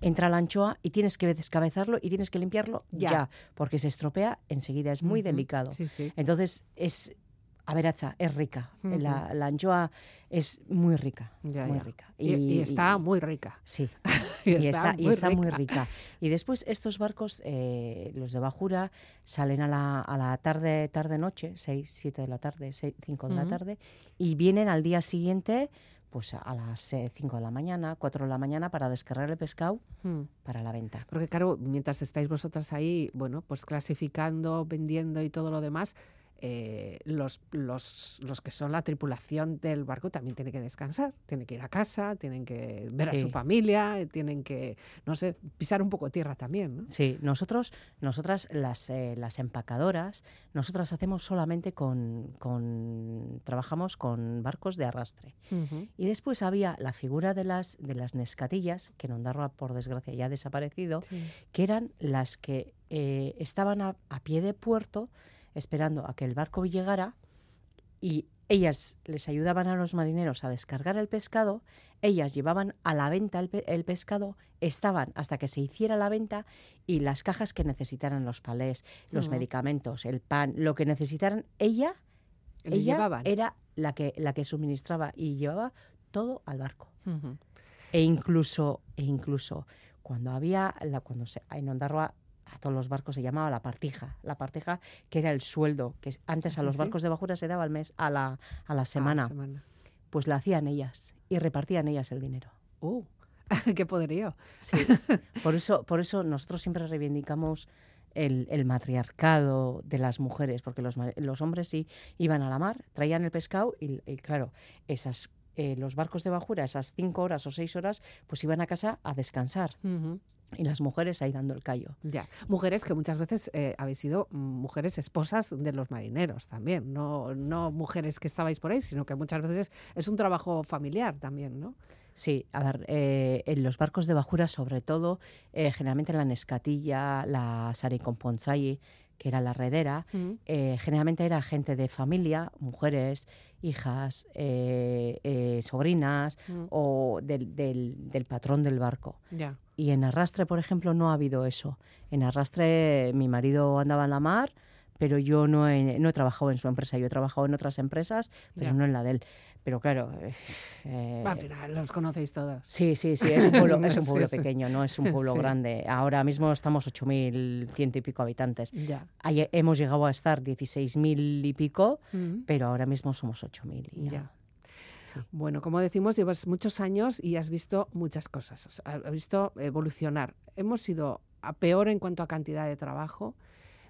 Speaker 2: entra la anchoa y tienes que descabezarlo y tienes que limpiarlo
Speaker 1: Ya.
Speaker 2: ya, porque se estropea enseguida, es muy delicado.
Speaker 1: Sí, sí.
Speaker 2: Entonces es, a ver, hacha, es rica. La, la anchoa es muy rica,
Speaker 1: Ya,
Speaker 2: muy
Speaker 1: ya.
Speaker 2: rica.
Speaker 1: Y, y está
Speaker 2: y-
Speaker 1: muy rica.
Speaker 2: Sí,
Speaker 1: Y
Speaker 2: está, muy
Speaker 1: rica.
Speaker 2: Y después estos barcos, eh, los de Bajura, salen a la, a la tarde, tarde noche, 6, 7 de la tarde, 5 de la tarde, y vienen al día siguiente, pues a las 5 de la mañana, 4 de la mañana, para descargar el pescado
Speaker 1: Mm.
Speaker 2: para la venta.
Speaker 1: Porque claro, mientras estáis vosotras ahí, bueno, pues clasificando, vendiendo y todo lo demás, eh, los, los, los que son la tripulación del barco también tienen que descansar, tienen que ir a casa, tienen que ver a su familia, tienen que, no sé, pisar un poco tierra también, ¿no?
Speaker 2: Sí, nosotros, nosotras las, eh, las empacadoras, nosotras hacemos solamente con, con, trabajamos con barcos de arrastre. Y después había la figura de las, de las nescatillas, que en Ondarroa, por desgracia, ya ha desaparecido, que eran las que eh, estaban a, a pie de puerto esperando a que el barco llegara y ellas les ayudaban a los marineros a descargar el pescado, ellas llevaban a la venta el, pe- el pescado, estaban hasta que se hiciera la venta y las cajas que necesitaran los palés, los medicamentos, el pan, lo que necesitaran, ella,
Speaker 1: Le
Speaker 2: ella
Speaker 1: llevaban.
Speaker 2: era la que, la que suministraba y llevaba todo al barco. E incluso, e incluso cuando había, la, cuando se, en Ondarroa a todos los barcos se llamaba la partija, la partija que era el sueldo, que es- antes a los
Speaker 1: ¿Sí?
Speaker 2: barcos de bajura se daba al mes, a la, a la
Speaker 1: Ah,
Speaker 2: semana, pues la hacían ellas y repartían ellas el dinero.
Speaker 1: Uh, qué poderío.
Speaker 2: Sí. por eso, por eso nosotros siempre reivindicamos el, el matriarcado de las mujeres, porque los, los hombres sí iban a la mar, traían el pescado y, y claro, esas eh, los barcos de bajura, esas cinco horas o seis horas, pues iban a casa a descansar. Y las mujeres ahí dando el callo.
Speaker 1: Ya, mujeres que muchas veces eh, habéis sido mujeres esposas de los marineros también, no, no mujeres que estabais por ahí, sino que muchas veces es un trabajo familiar también, ¿no?
Speaker 2: Sí, a ver, eh, en los barcos de bajura, sobre todo, eh, generalmente la Nescatilla, la Saricomponzai, que era la redera, eh, generalmente era gente de familia, mujeres, hijas, eh, eh, sobrinas o del, del- del patrón del barco.
Speaker 1: Ya.
Speaker 2: Y en arrastre, por ejemplo, no ha habido eso. En arrastre mi marido andaba en la mar, pero yo no he, no he trabajado en su empresa. Yo he trabajado en otras empresas, pero
Speaker 1: Ya.
Speaker 2: no en la de él. Pero claro... eh, eh,
Speaker 1: Al final los conocéis todos.
Speaker 2: Sí, sí, sí, es un pueblo, es un pueblo pequeño, no es un pueblo
Speaker 1: Sí.
Speaker 2: grande. Ahora mismo estamos 8.100 y pico habitantes.
Speaker 1: Ya.
Speaker 2: Ayer hemos llegado a estar 16.000 y pico,
Speaker 1: Mm.
Speaker 2: pero ahora mismo somos 8.000. y
Speaker 1: Ya.
Speaker 2: ya. Sí.
Speaker 1: Bueno, como decimos, llevas muchos años y has visto muchas cosas. o sea, has visto evolucionar. Hemos ido a peor en cuanto a cantidad de trabajo,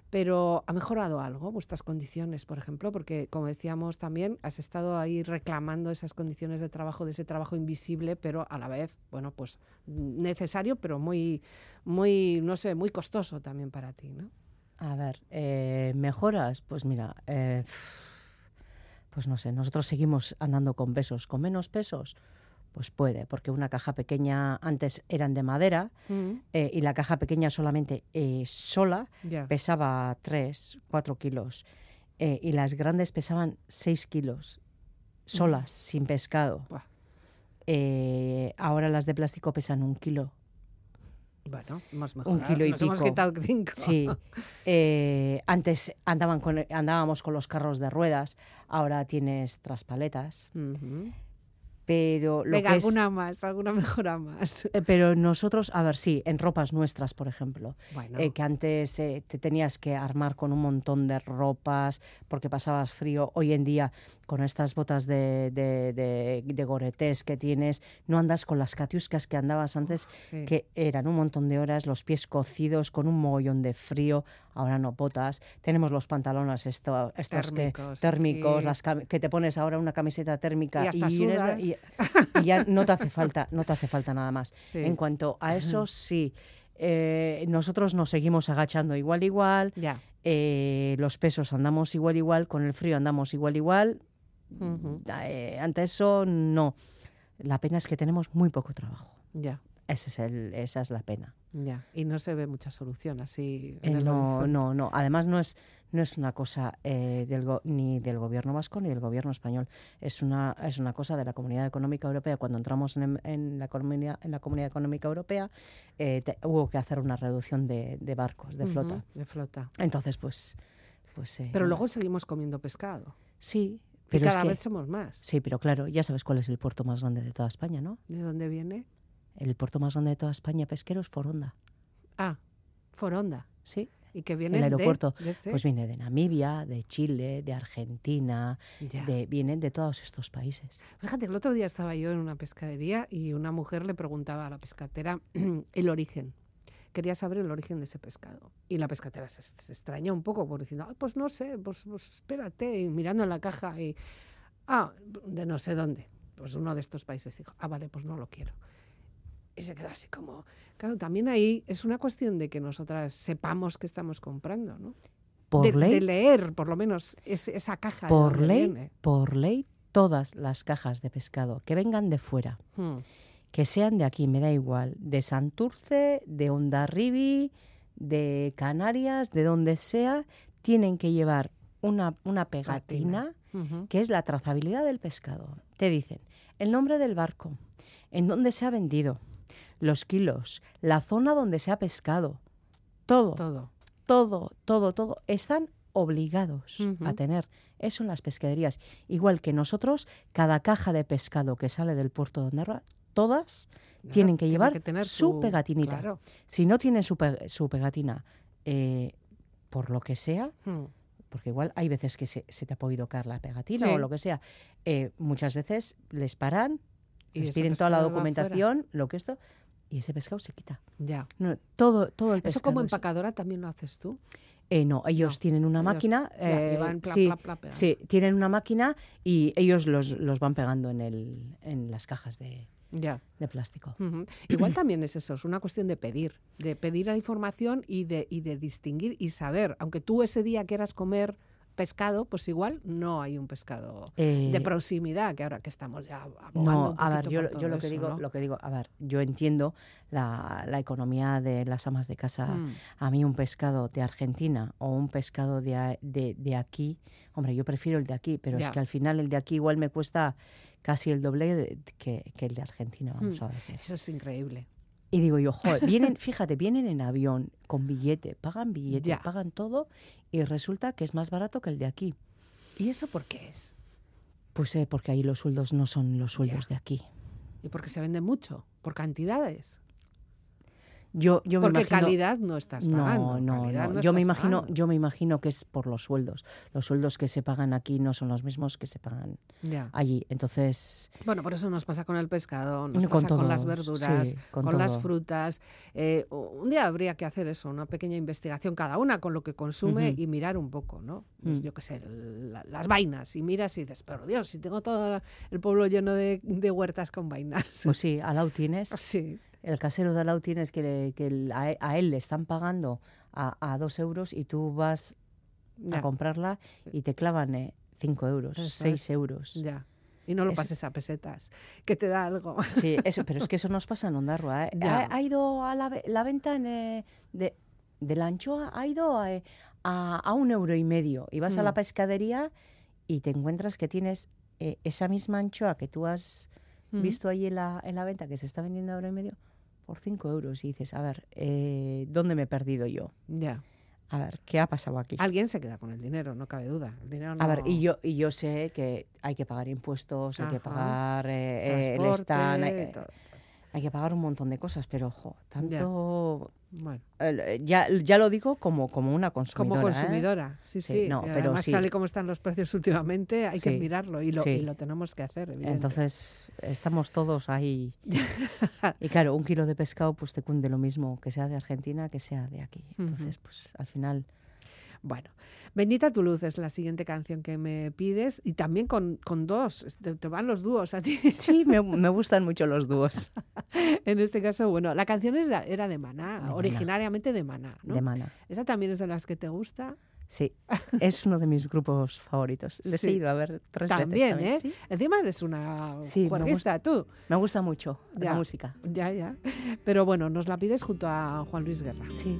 Speaker 1: pero ¿ha mejorado algo vuestras condiciones, por ejemplo? Porque, como decíamos también, has estado ahí reclamando esas condiciones de trabajo, de ese trabajo invisible, pero a la vez, bueno, pues necesario, pero muy, muy, no sé, muy costoso también para ti, ¿no?
Speaker 2: A ver, eh, mejoras, pues mira, eh, pues no sé, nosotros seguimos andando con pesos, con menos pesos, pues puede, porque una caja pequeña antes eran de madera eh, y la caja pequeña solamente eh, sola pesaba 3, 4 kilos eh, y las grandes pesaban 6 kilos solas, sin pescado. Ahora las de plástico pesan un kilo.
Speaker 1: Bueno, hemos mejorado.
Speaker 2: kilo y
Speaker 1: Nos hemos
Speaker 2: pico.
Speaker 1: quitado cinco.
Speaker 2: Sí. Eh, antes andaban con, andábamos con los carros de ruedas, ahora tienes traspaletas.
Speaker 1: Ujú.
Speaker 2: Pero lo
Speaker 1: Venga,
Speaker 2: que es-
Speaker 1: alguna más, alguna mejora más.
Speaker 2: eh, pero nosotros, a ver, sí, en ropas nuestras, por ejemplo,
Speaker 1: Bueno,
Speaker 2: eh, que antes eh, te tenías que armar con un montón de ropas porque pasabas frío. Hoy en día, con estas botas de, de, de, de Gore-Tex que tienes, no andas con las catiuscas que andabas antes,
Speaker 1: sí.
Speaker 2: que eran un montón de horas, los pies cocidos, con un mogollón de frío. Ahora no botas. Tenemos los pantalones esto, estos que-
Speaker 1: Térmicos,
Speaker 2: térmicos,
Speaker 1: sí.
Speaker 2: las que te pones ahora una camiseta térmica
Speaker 1: Y hasta
Speaker 2: vienes de-
Speaker 1: sudas.
Speaker 2: y- y ya no te hace falta, no te hace falta nada más.
Speaker 1: Sí.
Speaker 2: En cuanto a eso, sí. eh, nosotros nos seguimos agachando igual, igual.
Speaker 1: Ya.
Speaker 2: eh, los pesos andamos igual, igual. Con el frío andamos igual, igual. Eh, ante eso, no. La pena es que tenemos muy poco trabajo.
Speaker 1: Ya.
Speaker 2: Ese es el, esa es la pena.
Speaker 1: Ya. Y no se ve mucha solución así. en
Speaker 2: Eh,
Speaker 1: el
Speaker 2: no,
Speaker 1: horizonte.
Speaker 2: no, no. Además, no es, no es una cosa eh, del go- ni del gobierno vasco ni del gobierno español. Es una, es una cosa de la Comunidad Económica Europea. Cuando entramos en, en la, comunidad, en la Comunidad Económica Europea, eh, te- hubo que hacer una reducción de, de barcos, de flota.
Speaker 1: De flota.
Speaker 2: Entonces, pues. pues eh,
Speaker 1: Pero luego seguimos comiendo pescado.
Speaker 2: Sí,
Speaker 1: Y
Speaker 2: pero es
Speaker 1: cada
Speaker 2: que-
Speaker 1: vez somos más.
Speaker 2: Sí, pero claro, ya sabes cuál es el puerto más grande de toda España, ¿no?
Speaker 1: ¿De dónde viene?
Speaker 2: El puerto más grande de toda España pesquero es Foronda.
Speaker 1: Ah, Foronda.
Speaker 2: Sí.
Speaker 1: Y que viene
Speaker 2: El aeropuerto.
Speaker 1: de este-
Speaker 2: Pues viene de Namibia, de Chile, de Argentina, de, vienen de todos estos países.
Speaker 1: Fíjate, el otro día estaba yo en una pescadería y una mujer le preguntaba a la pescatera el origen. quería saber el origen de ese pescado. Y la pescatera se, se extrañó un poco, por diciendo, "Ah, pues no sé, pues, pues espérate, y mirando en la caja y, ah, de no sé dónde. Pues uno de estos países dijo, ah, vale, pues no lo quiero. Y se quedó así como, claro, también ahí es una cuestión de que nosotras sepamos qué estamos comprando, ¿no?
Speaker 2: Por
Speaker 1: de,
Speaker 2: ley,
Speaker 1: de leer, por lo menos, es- esa caja.
Speaker 2: por ley,
Speaker 1: viene.
Speaker 2: por ley, todas las cajas de pescado que vengan de fuera,
Speaker 1: Hmm.
Speaker 2: que sean de aquí, me da igual, de Santurce, de Ondarribi, de Canarias, de donde sea, tienen que llevar una, una pegatina que es la trazabilidad del pescado. Te dicen el nombre del barco, en dónde se ha vendido, los kilos, la zona donde se ha pescado, todo,
Speaker 1: Todo.
Speaker 2: todo, todo, todo, están obligados a tener eso en las pescaderías. Igual que nosotros, cada caja de pescado que sale del puerto de Ondarroa, todas
Speaker 1: Claro,
Speaker 2: tienen que
Speaker 1: tiene
Speaker 2: llevar
Speaker 1: tener
Speaker 2: su pegatinita.
Speaker 1: Claro.
Speaker 2: Si no tienen su, pe- su pegatina, eh, por lo que sea,
Speaker 1: Hmm.
Speaker 2: porque igual hay veces que se, se te ha podido caer la pegatina
Speaker 1: Sí.
Speaker 2: o lo que sea, eh, muchas veces les paran,
Speaker 1: Y
Speaker 2: les piden toda la documentación, lo que esto, y ese pescado se quita.
Speaker 1: Ya.
Speaker 2: No, todo, todo el
Speaker 1: Eso
Speaker 2: pescado.
Speaker 1: como
Speaker 2: es-
Speaker 1: empacadora también lo haces tú.
Speaker 2: Eh, no, ellos
Speaker 1: No,
Speaker 2: tienen una
Speaker 1: ellos-
Speaker 2: máquina.
Speaker 1: ya,
Speaker 2: eh,
Speaker 1: van pla,
Speaker 2: sí,
Speaker 1: pla, pla pegando.
Speaker 2: sí, tienen una máquina y ellos los, los van pegando en, el, en las cajas de,
Speaker 1: Ya.
Speaker 2: de plástico.
Speaker 1: Igual también es eso, es una cuestión de pedir, de pedir la información y de, y de distinguir y saber. Aunque tú ese día quieras comer pescado, pues igual no hay un pescado de
Speaker 2: Eh,
Speaker 1: proximidad, que ahora que estamos ya abogando
Speaker 2: No,
Speaker 1: un
Speaker 2: a ver, yo, yo lo que digo,
Speaker 1: ¿no?
Speaker 2: lo que digo, a ver, yo entiendo la, la economía de las amas de casa.
Speaker 1: Mm.
Speaker 2: A mí un pescado de Argentina o un pescado de, de, de aquí, hombre, yo prefiero el de aquí, pero
Speaker 1: Ya.
Speaker 2: es que al final el de aquí igual me cuesta casi el doble de- que, que el de Argentina, vamos
Speaker 1: Mm.
Speaker 2: a decir.
Speaker 1: Eso es increíble.
Speaker 2: Y digo yo, joder, vienen, fíjate, vienen en avión con billete, pagan billete,
Speaker 1: Ya.
Speaker 2: pagan todo y resulta que es más barato que el de aquí.
Speaker 1: ¿Y eso por qué es?
Speaker 2: Pues eh, porque ahí los sueldos no son los sueldos de aquí.
Speaker 1: Y porque se vende mucho, por cantidades.
Speaker 2: Yo, yo me
Speaker 1: porque
Speaker 2: imagino,
Speaker 1: calidad no estás pagando.
Speaker 2: No, no,
Speaker 1: calidad
Speaker 2: no. Yo me imagino,
Speaker 1: pagando.
Speaker 2: yo me imagino que es por los sueldos. Los sueldos que se pagan aquí no son los mismos que se pagan
Speaker 1: Ya.
Speaker 2: allí. Entonces,
Speaker 1: Bueno, por eso nos pasa con el pescado, nos
Speaker 2: Con
Speaker 1: pasa con las verduras,
Speaker 2: sí,
Speaker 1: con,
Speaker 2: con
Speaker 1: las frutas. Eh, un día habría que hacer eso, una pequeña investigación cada una con lo que consume y mirar un poco, ¿no? Pues
Speaker 2: Mm.
Speaker 1: Yo qué sé, la- las vainas. Y miras y dices, pero Dios, si tengo todo el pueblo lleno de, de huertas con vainas.
Speaker 2: pues sí, al lado tienes,
Speaker 1: Sí,
Speaker 2: el casero de al lado tienes que, le- que el- a, a él le están pagando a, a dos euros y tú vas
Speaker 1: ya,
Speaker 2: a comprarla y te clavan eh, cinco euros,
Speaker 1: Eso
Speaker 2: seis
Speaker 1: es.
Speaker 2: euros.
Speaker 1: ya. Y no lo
Speaker 2: Eso-
Speaker 1: pases a pesetas, que te da algo.
Speaker 2: Sí, eso, pero es que eso nos pasa en Ondarroa. ¿eh? Ha, ha ido a la, ve- la venta en, eh, de, de la anchoa, ha ido a, eh, a- a un euro y medio. Y vas a la
Speaker 1: Mm.
Speaker 2: pescadería y te encuentras que tienes eh, esa misma anchoa que tú has
Speaker 1: Mm.
Speaker 2: visto ahí en la, en la venta, que se está vendiendo a euro y medio, por cinco euros. Y dices, a ver, eh, ¿dónde me he perdido yo?
Speaker 1: Ya.
Speaker 2: A ver, ¿qué ha pasado aquí?
Speaker 1: Alguien se queda con el dinero, no cabe duda. El dinero
Speaker 2: A ver, y
Speaker 1: no-
Speaker 2: yo, y yo sé que hay que pagar impuestos, hay que
Speaker 1: Ajá.
Speaker 2: pagar eh, eh, el stand, hay,
Speaker 1: todo.
Speaker 2: Hay que pagar un montón de cosas, pero ojo, tanto
Speaker 1: Bueno.
Speaker 2: el- eh, ya, ya lo digo como, como una consumidora.
Speaker 1: Como
Speaker 2: ¿eh?
Speaker 1: consumidora, sí,
Speaker 2: Sí,
Speaker 1: sí.
Speaker 2: no, pero
Speaker 1: además,
Speaker 2: sí.
Speaker 1: tal y como están los precios últimamente, hay que
Speaker 2: Sí,
Speaker 1: mirarlo y lo, y lo tenemos que hacer. evidente.
Speaker 2: Entonces, estamos todos ahí. y claro, un kilo de pescado pues te cunde lo mismo que sea de Argentina que sea de aquí. Entonces, pues al final...
Speaker 1: Bueno, Bendita tu luz es la siguiente canción que me pides y también con, con dos, te, te van los dúos a ti.
Speaker 2: Sí, me, me gustan mucho los dúos
Speaker 1: en este caso, bueno, la canción era, era de Maná,
Speaker 2: De Maná.
Speaker 1: originariamente de Maná, ¿no?
Speaker 2: de mana.
Speaker 1: ¿Esa también es de las que te gusta?
Speaker 2: Sí, es uno de mis grupos favoritos. Les
Speaker 1: Sí.
Speaker 2: he ido a ver tres
Speaker 1: También,
Speaker 2: veces. también.
Speaker 1: ¿eh?
Speaker 2: Sí,
Speaker 1: Encima eres una
Speaker 2: Sí,
Speaker 1: tú.
Speaker 2: me gusta mucho
Speaker 1: Ya.
Speaker 2: la música.
Speaker 1: Ya, ya. Pero bueno, nos la pides junto a Juan Luis Guerra.
Speaker 2: Sí.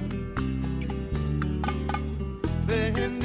Speaker 5: Bendito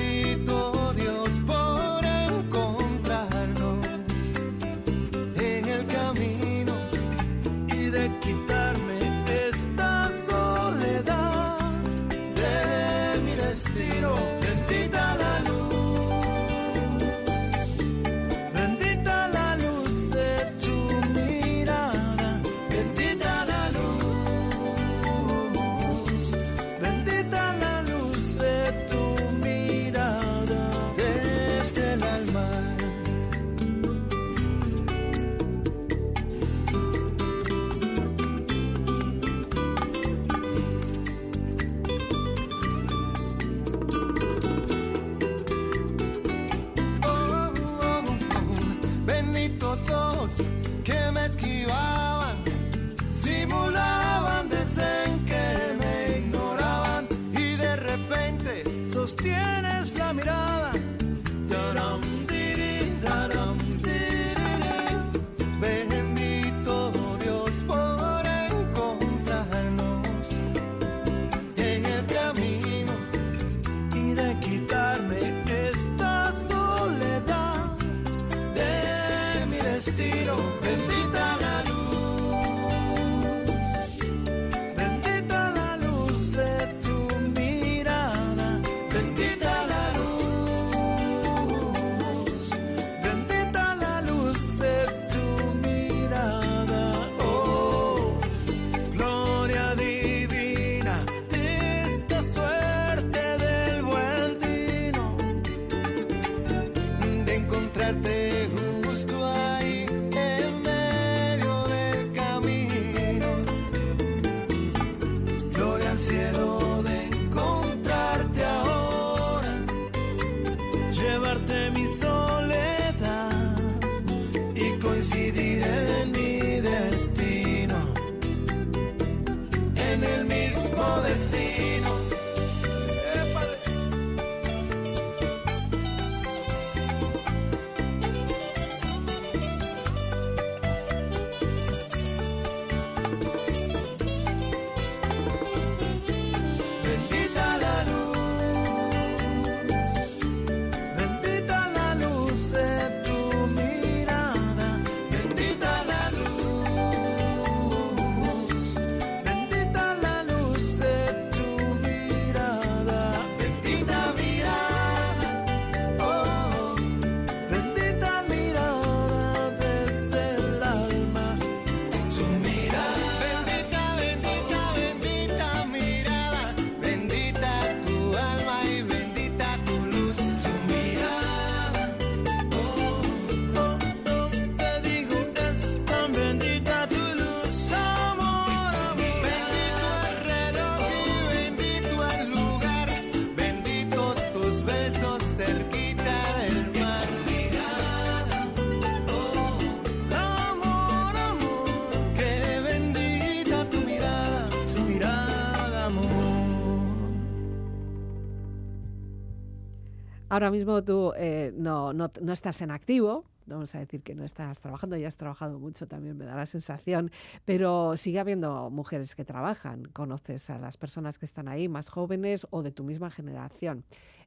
Speaker 5: Ahora mismo
Speaker 1: tú eh, no, estás en activo, vamos a decir que no estás trabajando, ya has trabajado mucho también, me da la sensación, pero sigue habiendo mujeres que trabajan, conoces a las personas que están ahí, más jóvenes o de tu misma generación.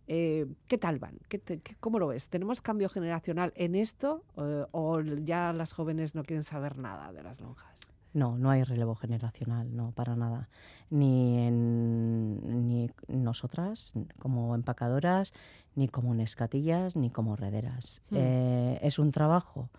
Speaker 1: Eh, ¿Qué tal van? ¿Qué te- qué- ¿Cómo lo ves? ¿Tenemos cambio generacional en esto eh, o ya las jóvenes no quieren saber nada de las lonjas?
Speaker 2: No, no hay relevo generacional, no, para nada. Ni en ni nosotras, como empacadoras, ni como nescatillas, ni como rederas.
Speaker 1: Hmm.
Speaker 2: Eh, es un trabajo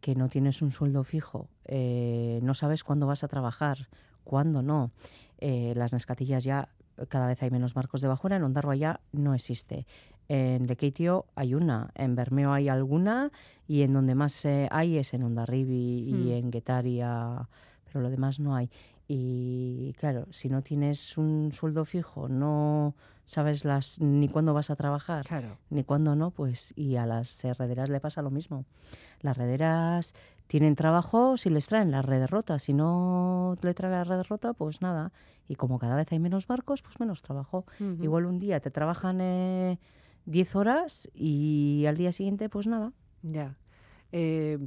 Speaker 2: que no tienes un sueldo fijo, eh, no sabes cuándo vas a trabajar, cuándo no. Eh, las nescatillas ya cada vez hay menos marcos de bajura, en Ondarroa ya no existe. En Lequeitio hay una, en Bermeo hay alguna y en donde más hay es en Ondarribi y
Speaker 1: Hmm.
Speaker 2: en Guetaria, pero lo demás no hay. Y claro, si no tienes un sueldo fijo, no sabes las ni cuándo vas a trabajar,
Speaker 1: Claro.
Speaker 2: ni cuándo no, pues y a las herrederas le pasa lo mismo. Las rederas tienen trabajo si les traen la red rota, si no le traen la red rota, pues nada. Y como cada vez hay menos barcos, pues menos trabajo. Igual un día te trabajan eh, 10 horas y al día siguiente, pues nada.
Speaker 1: Ya. Eh,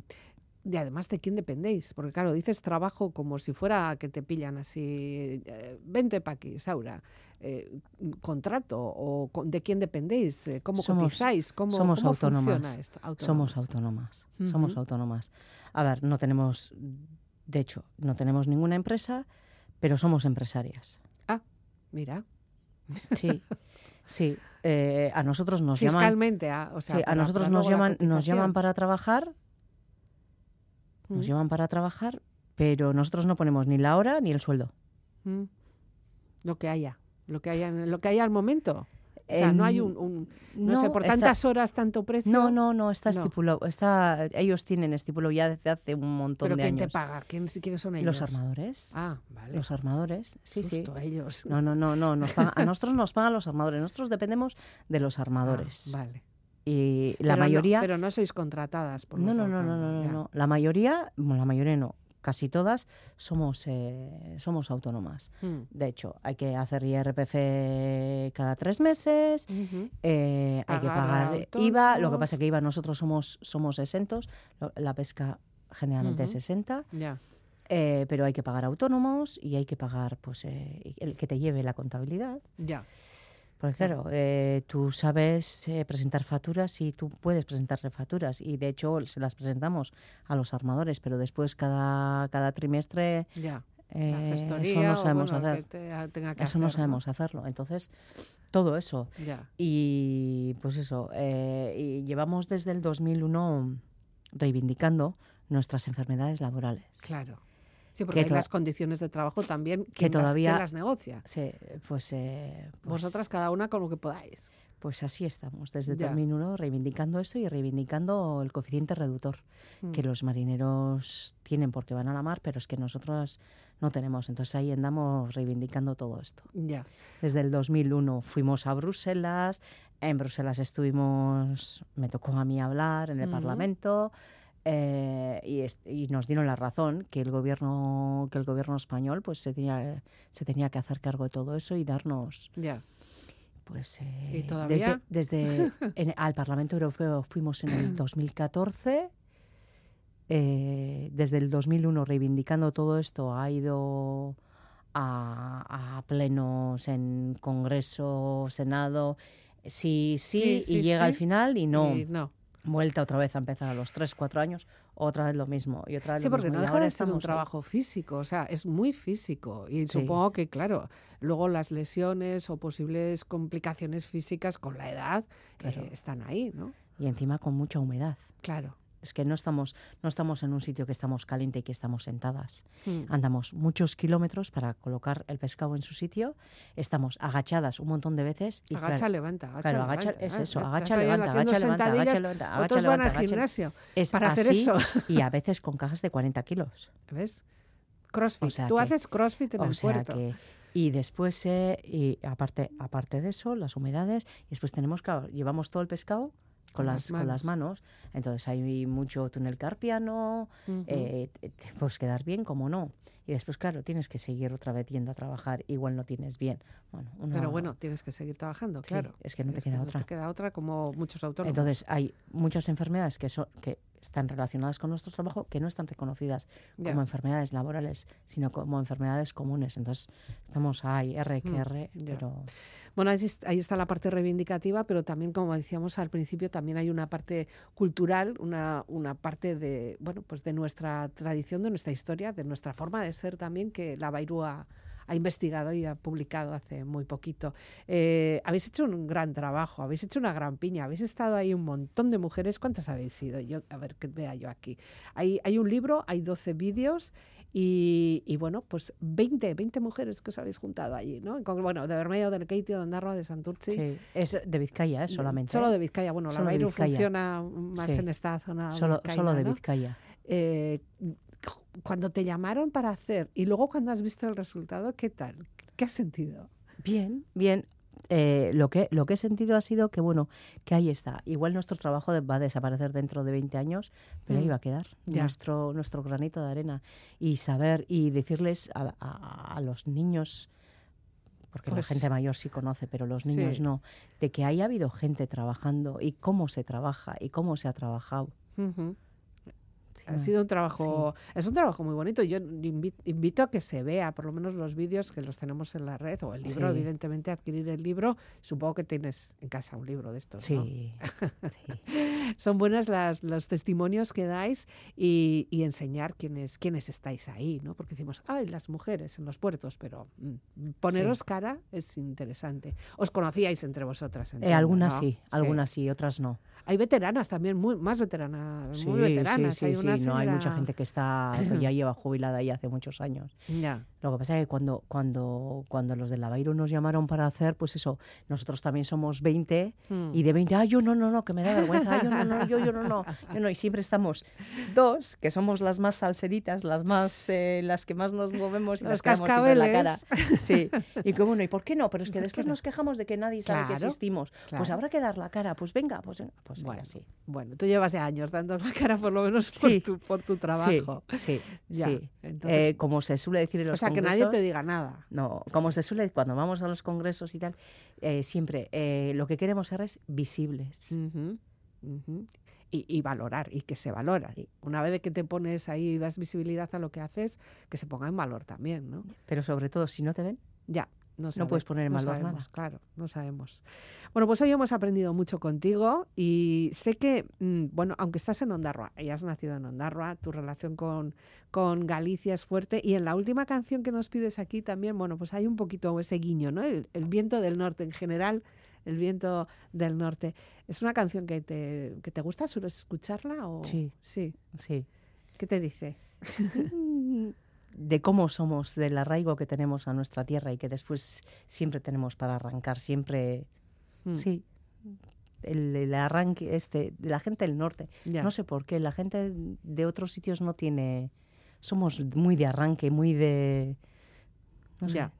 Speaker 1: y además, ¿de quién dependéis? Porque claro, dices trabajo como si fuera que te pillan así, eh, vente pa' aquí, Saura. Eh, ¿Contrato? ¿O con- de quién dependéis? Eh, ¿Cómo
Speaker 2: Somos-
Speaker 1: cotizáis? ¿Cómo,
Speaker 2: somos
Speaker 1: cómo
Speaker 2: autónomas.
Speaker 1: funciona esto?
Speaker 2: Somos
Speaker 1: Autónomas.
Speaker 2: autónomas. Somos autónomas. A ver, no tenemos, de hecho, no tenemos ninguna empresa, pero somos empresarias.
Speaker 1: Mira,
Speaker 2: Sí, sí. Eh, a nosotros nos llaman,
Speaker 1: fiscalmente, ah, o sea,
Speaker 2: sí, a nosotros nos llaman, nos llaman para trabajar, nos llaman para trabajar, pero nosotros no ponemos ni la hora ni el sueldo.
Speaker 1: mm. Lo que haya, lo que haya, lo que haya al momento. O sea, no hay
Speaker 2: En-
Speaker 1: un, un- no, sé,
Speaker 2: no,
Speaker 1: por
Speaker 2: está-
Speaker 1: tantas horas, tanto precio.
Speaker 2: No, no, no, está
Speaker 1: No.
Speaker 2: estipulado. Está, ellos tienen estipulado ya desde hace un montón
Speaker 1: ¿Pero
Speaker 2: de
Speaker 1: quién
Speaker 2: años.
Speaker 1: te paga? ¿Quién, ¿Quiénes son ellos?
Speaker 2: Los armadores.
Speaker 1: Ah, vale.
Speaker 2: Los armadores, sí, sí.
Speaker 1: Susto, ellos.
Speaker 2: No, no, no, no. Nos pagan- a nosotros nos pagan los armadores. Nosotros dependemos de los
Speaker 1: Ah,
Speaker 2: armadores.
Speaker 1: vale.
Speaker 2: Y la
Speaker 1: Pero no-
Speaker 2: mayoría.
Speaker 1: pero no sois contratadas por
Speaker 2: no, no, no, no, no, no, no. La mayoría, bueno, la mayoría no. Casi todas somos, eh, somos autónomas.
Speaker 1: Mm.
Speaker 2: De hecho, hay que hacer IRPF cada tres meses. Eh, hay que
Speaker 1: Pagar
Speaker 2: IVA. Lo que pasa es que IVA nosotros somos, somos exentos. La pesca generalmente es
Speaker 1: Ujú.
Speaker 2: 60.
Speaker 1: Ya.
Speaker 2: Eh, pero hay que pagar autónomos y hay que pagar pues eh, el que te lleve la contabilidad.
Speaker 1: Ya.
Speaker 2: Porque claro, eh, tú sabes eh, presentar facturas y tú puedes presentar facturas y de hecho se las presentamos a los armadores, pero después cada, cada trimestre
Speaker 1: Ya.
Speaker 2: eh,
Speaker 1: La
Speaker 2: eso no sabemos
Speaker 1: bueno,
Speaker 2: hacer.
Speaker 1: que te- tenga que
Speaker 2: Eso no sabemos hacerlo. Entonces, todo eso.
Speaker 1: Ya.
Speaker 2: Y pues eso, eh, y llevamos desde el 2001 reivindicando nuestras enfermedades laborales.
Speaker 1: Claro. Sí, porque
Speaker 2: Que
Speaker 1: hay las condiciones de trabajo también ¿quién las-
Speaker 2: todavía-
Speaker 1: quién las negocia.
Speaker 2: Sí, pues, eh, pues-
Speaker 1: Vosotras cada una con lo que podáis.
Speaker 2: Pues así estamos, desde
Speaker 1: Ya.
Speaker 2: 2001 reivindicando esto y reivindicando el coeficiente reductor que
Speaker 1: Mm.
Speaker 2: los marineros tienen porque van a la mar, pero es que nosotros no tenemos. Entonces ahí andamos reivindicando todo esto.
Speaker 1: Ya.
Speaker 2: Desde el 2001 fuimos a Bruselas, en Bruselas estuvimos, me tocó a mí hablar en el
Speaker 1: Ujú.
Speaker 2: Parlamento eh, y, y nos dieron la razón que el gobierno que el gobierno español pues se tenía se tenía que hacer cargo de todo eso y darnos
Speaker 1: Ya.
Speaker 2: pues eh,
Speaker 1: todavía?
Speaker 2: desde, desde en- al Parlamento Europeo fuimos en el 2014 eh, desde el 2001 reivindicando todo esto ha ido a, a plenos en Congreso, Senado, sí, sí,
Speaker 1: Sí, sí,
Speaker 2: y llega al final y no,
Speaker 1: Y no.
Speaker 2: Vuelta otra vez a empezar a los 3, 4 años, otra vez lo mismo y otra vez
Speaker 1: Sí,
Speaker 2: lo
Speaker 1: porque no deja de ser un trabajo físico, o sea, es muy físico. Y
Speaker 2: Sí.
Speaker 1: supongo que, claro, luego las lesiones o posibles complicaciones físicas con la edad eh, están ahí, ¿no?
Speaker 2: Y encima con mucha humedad.
Speaker 1: Claro.
Speaker 2: Es que no estamos, no estamos en un sitio que estamos caliente y que estamos sentadas.
Speaker 1: Mm.
Speaker 2: Andamos muchos kilómetros para colocar el pescado en su sitio. Estamos agachadas un montón de veces. Y
Speaker 1: agacha,
Speaker 2: claro,
Speaker 1: levanta, agacha,
Speaker 2: claro, agacha-
Speaker 1: levanta.
Speaker 2: es
Speaker 1: Ah,
Speaker 2: eso, agacha, levanta, agacha, levanta, agacha, levanta, agacha,
Speaker 1: Otros van
Speaker 2: levanta,
Speaker 1: al
Speaker 2: agacha,
Speaker 1: gimnasio
Speaker 2: es
Speaker 1: para hacer
Speaker 2: así
Speaker 1: eso.
Speaker 2: y a veces con cajas de 40 kilos.
Speaker 1: ¿Ves? Crossfit.
Speaker 2: sea
Speaker 1: Tú
Speaker 2: que-
Speaker 1: haces crossfit en
Speaker 2: o
Speaker 1: el
Speaker 2: sea
Speaker 1: puerto.
Speaker 2: que y después eh, y aparte aparte de eso las humedades y después tenemos claro, llevamos todo el pescado
Speaker 1: Con las
Speaker 2: las, con las manos entonces hay mucho túnel carpiano
Speaker 1: Ujú.
Speaker 2: eh, te, te puedes quedar bien como no y después claro tienes que seguir otra vez yendo a trabajar igual no tienes bien bueno
Speaker 1: Pero bueno, tienes que seguir trabajando,
Speaker 2: Sí,
Speaker 1: claro.
Speaker 2: es que no te queda
Speaker 1: no
Speaker 2: otra.
Speaker 1: te queda otra como muchos autónomos.
Speaker 2: entonces hay muchas enfermedades que son que están relacionadas con nuestro trabajo que no están reconocidas como enfermedades laborales, sino como enfermedades comunes. Entonces, estamos ahí, R que
Speaker 1: Mm,
Speaker 2: R,
Speaker 1: ya.
Speaker 2: pero
Speaker 1: Bueno, ahí, es- ahí está la parte reivindicativa, pero también, como decíamos al principio, también hay una parte cultural, una, una parte de, bueno, pues de nuestra tradición, de nuestra historia, de nuestra forma de ser también, que la Bairú ha, investigado y ha publicado hace muy poquito. Eh, habéis hecho un gran trabajo, habéis hecho una gran piña, habéis estado ahí un montón de mujeres. ¿Cuántas habéis sido? Yo, a ver, que vea yo aquí. Hay, hay un libro, hay 12 vídeos y, y bueno, pues 20, 20 mujeres que os habéis juntado allí, ¿no? Con- bueno, de Bermeo, del Keitio, de Ondarroa, de Santurci.
Speaker 2: sí, es de Vizcaya, ¿eh? solamente.
Speaker 1: Solo
Speaker 2: ¿eh?
Speaker 1: de Vizcaya. Bueno,
Speaker 2: Solo
Speaker 1: la Bairu funciona más
Speaker 2: Sí.
Speaker 1: en esta zona
Speaker 2: solo,
Speaker 1: vizcaína,
Speaker 2: solo de
Speaker 1: ¿no?
Speaker 2: Vizcaya.
Speaker 1: Eh, cuando te llamaron para hacer y luego cuando has visto el resultado, ¿qué tal? ¿Qué has sentido?
Speaker 2: Bien, bien. Eh, lo, que, lo que he sentido ha sido que, bueno, que ahí está. Igual nuestro trabajo va a desaparecer dentro de 20 años, pero ahí
Speaker 1: Mm,
Speaker 2: va a quedar
Speaker 1: ya.
Speaker 2: nuestro, nuestro granito de arena. Y saber y decirles a, a- a los niños, porque
Speaker 1: Pues-
Speaker 2: la gente mayor sí conoce, pero los niños
Speaker 1: Sí.
Speaker 2: no, de que haya habido gente trabajando y cómo se trabaja y cómo se ha trabajado.
Speaker 1: Ujú.
Speaker 2: Sí,
Speaker 1: Ha sido un trabajo, es un trabajo muy bonito. Yo invi- invito a que se vea, por lo menos los vídeos que los tenemos en la red o el libro,
Speaker 2: Sí.
Speaker 1: evidentemente, adquirir el libro. Supongo que tienes en casa un libro de estos.
Speaker 2: Sí.
Speaker 1: Son buenos las, los testimonios que dais y, y enseñar quiénes, quiénes estáis ahí, ¿no? Porque decimos, ay, las mujeres en los puertos, pero mm, poneros cara es interesante. Os conocíais entre vosotras.
Speaker 2: Eh,
Speaker 1: entiendo,
Speaker 2: algunas
Speaker 1: ¿no?
Speaker 2: sí, algunas sí, otras no.
Speaker 1: Hay veteranas también, muy, más veteranas,
Speaker 2: Sí,
Speaker 1: muy veteranas.
Speaker 2: sí,
Speaker 1: hay
Speaker 2: sí,
Speaker 1: una
Speaker 2: sí, no hay mucha
Speaker 1: señora-
Speaker 2: gente que está que ya lleva jubilada ahí hace muchos años.
Speaker 1: Ya.
Speaker 2: Lo que pasa es que cuando, cuando, cuando los de la Bairu nos llamaron para hacer, pues eso, nosotros también somos 20
Speaker 1: Mm.
Speaker 2: y de 20, ah, yo no, no, no, que me da vergüenza, ah, yo no, no, yo, yo no, no, yo no, y siempre estamos dos, que somos las más salseritas, las más, eh, las que más nos movemos y
Speaker 1: Los
Speaker 2: las que damos siempre la cara. Sí, y que bueno, ¿y por qué no? Pero es que
Speaker 1: ¿Por
Speaker 2: después
Speaker 1: no?
Speaker 2: nos quejamos de que nadie sabe que
Speaker 1: Claro,
Speaker 2: existimos. Pues
Speaker 1: claro.
Speaker 2: habrá que dar la cara, pues venga, pues venga, pues venga,
Speaker 1: Bueno,
Speaker 2: sí.
Speaker 1: Bueno, tú llevas ya años dando la cara por lo menos por,
Speaker 2: Sí.
Speaker 1: tu, por tu trabajo.
Speaker 2: Sí, sí,
Speaker 1: Ya,
Speaker 2: sí.
Speaker 1: entonces-
Speaker 2: Eh, como se suele decir en
Speaker 1: o
Speaker 2: los
Speaker 1: sea, que nadie te diga nada.
Speaker 2: No, como se suele, cuando vamos a los congresos y tal, eh, siempre eh, lo que queremos ser es visibles.
Speaker 1: Y, y valorar, y que se valora. Y una vez que te pones ahí y das visibilidad a lo que haces, que se ponga en valor también, ¿no?
Speaker 2: Pero sobre todo, si no te ven,
Speaker 1: Ya,
Speaker 2: No
Speaker 1: sabe-
Speaker 2: puedes poner en
Speaker 1: no
Speaker 2: valor
Speaker 1: sabemos,
Speaker 2: nada.
Speaker 1: Claro, no sabemos. Bueno, pues hoy hemos aprendido mucho contigo y sé que, mm, bueno, aunque estás en Ondarroa y has nacido en Ondarroa, tu relación con, con Galicia es fuerte y en la última canción que nos pides aquí también, bueno, pues hay un poquito ese guiño, ¿no? El, el viento del norte en general. El viento del norte. ¿Es una canción que te, que te gusta? ¿Sueles escucharla? O...
Speaker 2: Sí.
Speaker 1: Sí.
Speaker 2: Sí.
Speaker 1: ¿Qué te dice?
Speaker 2: de cómo somos, del arraigo que tenemos a nuestra tierra y que después siempre tenemos para arrancar, siempre,
Speaker 1: Mm,
Speaker 2: sí, el, el arranque este, de la gente del norte.
Speaker 1: ya.
Speaker 2: No sé por qué, la gente de otros sitios no tiene, somos muy de arranque, muy de, no sé,
Speaker 1: Ya.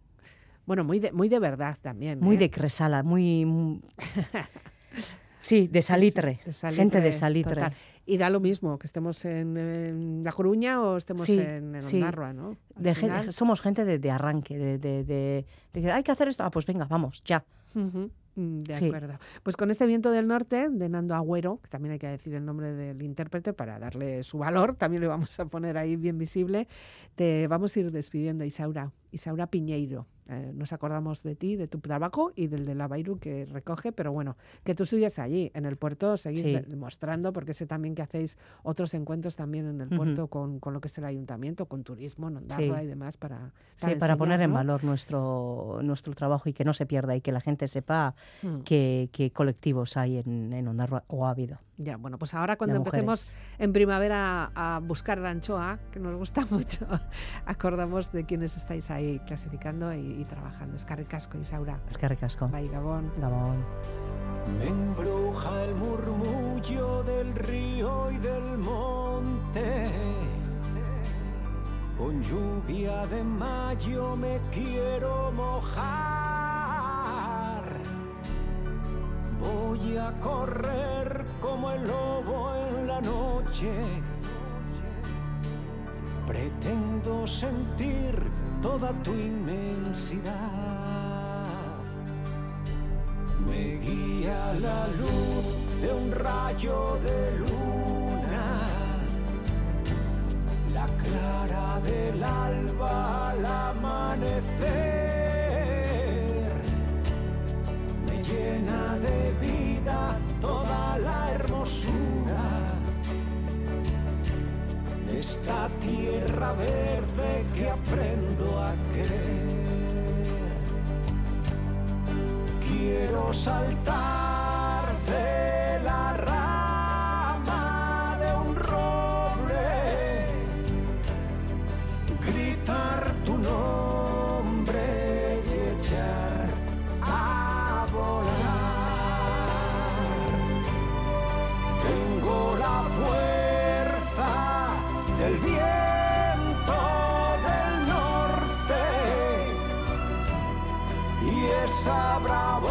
Speaker 1: Bueno, muy de, muy de verdad también.
Speaker 2: muy
Speaker 1: ¿eh?
Speaker 2: de cresala, muy... muy- sí, de salitre,
Speaker 1: de
Speaker 2: gente de
Speaker 1: salitre,
Speaker 2: salitre.
Speaker 1: total. Y da lo mismo que estemos en, en La Coruña o estemos
Speaker 2: Sí,
Speaker 1: en, en
Speaker 2: sí.
Speaker 1: Ondarroa, ¿no?
Speaker 2: De somos gente de, de arranque, de, de, de decir, hay que hacer esto, ah, pues venga, vamos, ya.
Speaker 1: Mm, De
Speaker 2: Sí.
Speaker 1: acuerdo. Pues con este viento del norte de Nando Agüero, que también hay que decir el nombre del intérprete para darle su valor, también le vamos a poner ahí bien visible, te vamos a ir despidiendo, Isaura, Isaura Piñeiro. Eh, nos acordamos de ti, de tu trabajo y del de la Bairu que recoge, pero bueno, que tú sigues allí, en el puerto, seguís
Speaker 2: Sí.
Speaker 1: de- demostrando, porque sé también que hacéis otros encuentros también en el puerto con, con lo que es el ayuntamiento, con turismo, en Ondarroa
Speaker 2: Sí.
Speaker 1: y demás, para,
Speaker 2: Sí, para poner en valor nuestro, nuestro trabajo y que no se pierda y que la gente sepa qué, qué colectivos hay en, en Ondarroa o ha habido.
Speaker 1: Ya, bueno, pues ahora cuando empecemos
Speaker 2: mujeres.
Speaker 1: en primavera a, buscar la anchoa, que nos gusta mucho, acordamos de quienes estáis ahí clasificando y, y trabajando. Es Carricasco, Isaura.
Speaker 2: Es que recasco.
Speaker 1: Bye, Gabón.
Speaker 2: Gabón.
Speaker 5: Me embruja el murmullo del río y del monte. Con lluvia de mayo me quiero mojar. Voy a correr como el lobo en la noche. Pretendo sentir toda tu inmensidad. Me guía la luz de un rayo de luna, la clara del alba al amanecer. Llena de vida toda la hermosura. De esta tierra verde que aprendo a querer. Quiero saltar y esa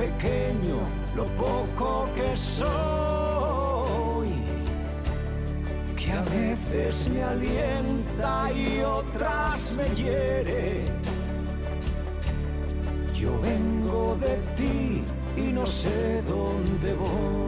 Speaker 5: pequeño lo poco que soy que a veces me alienta y otras me hiere. Yo vengo de ti y no sé dónde voy.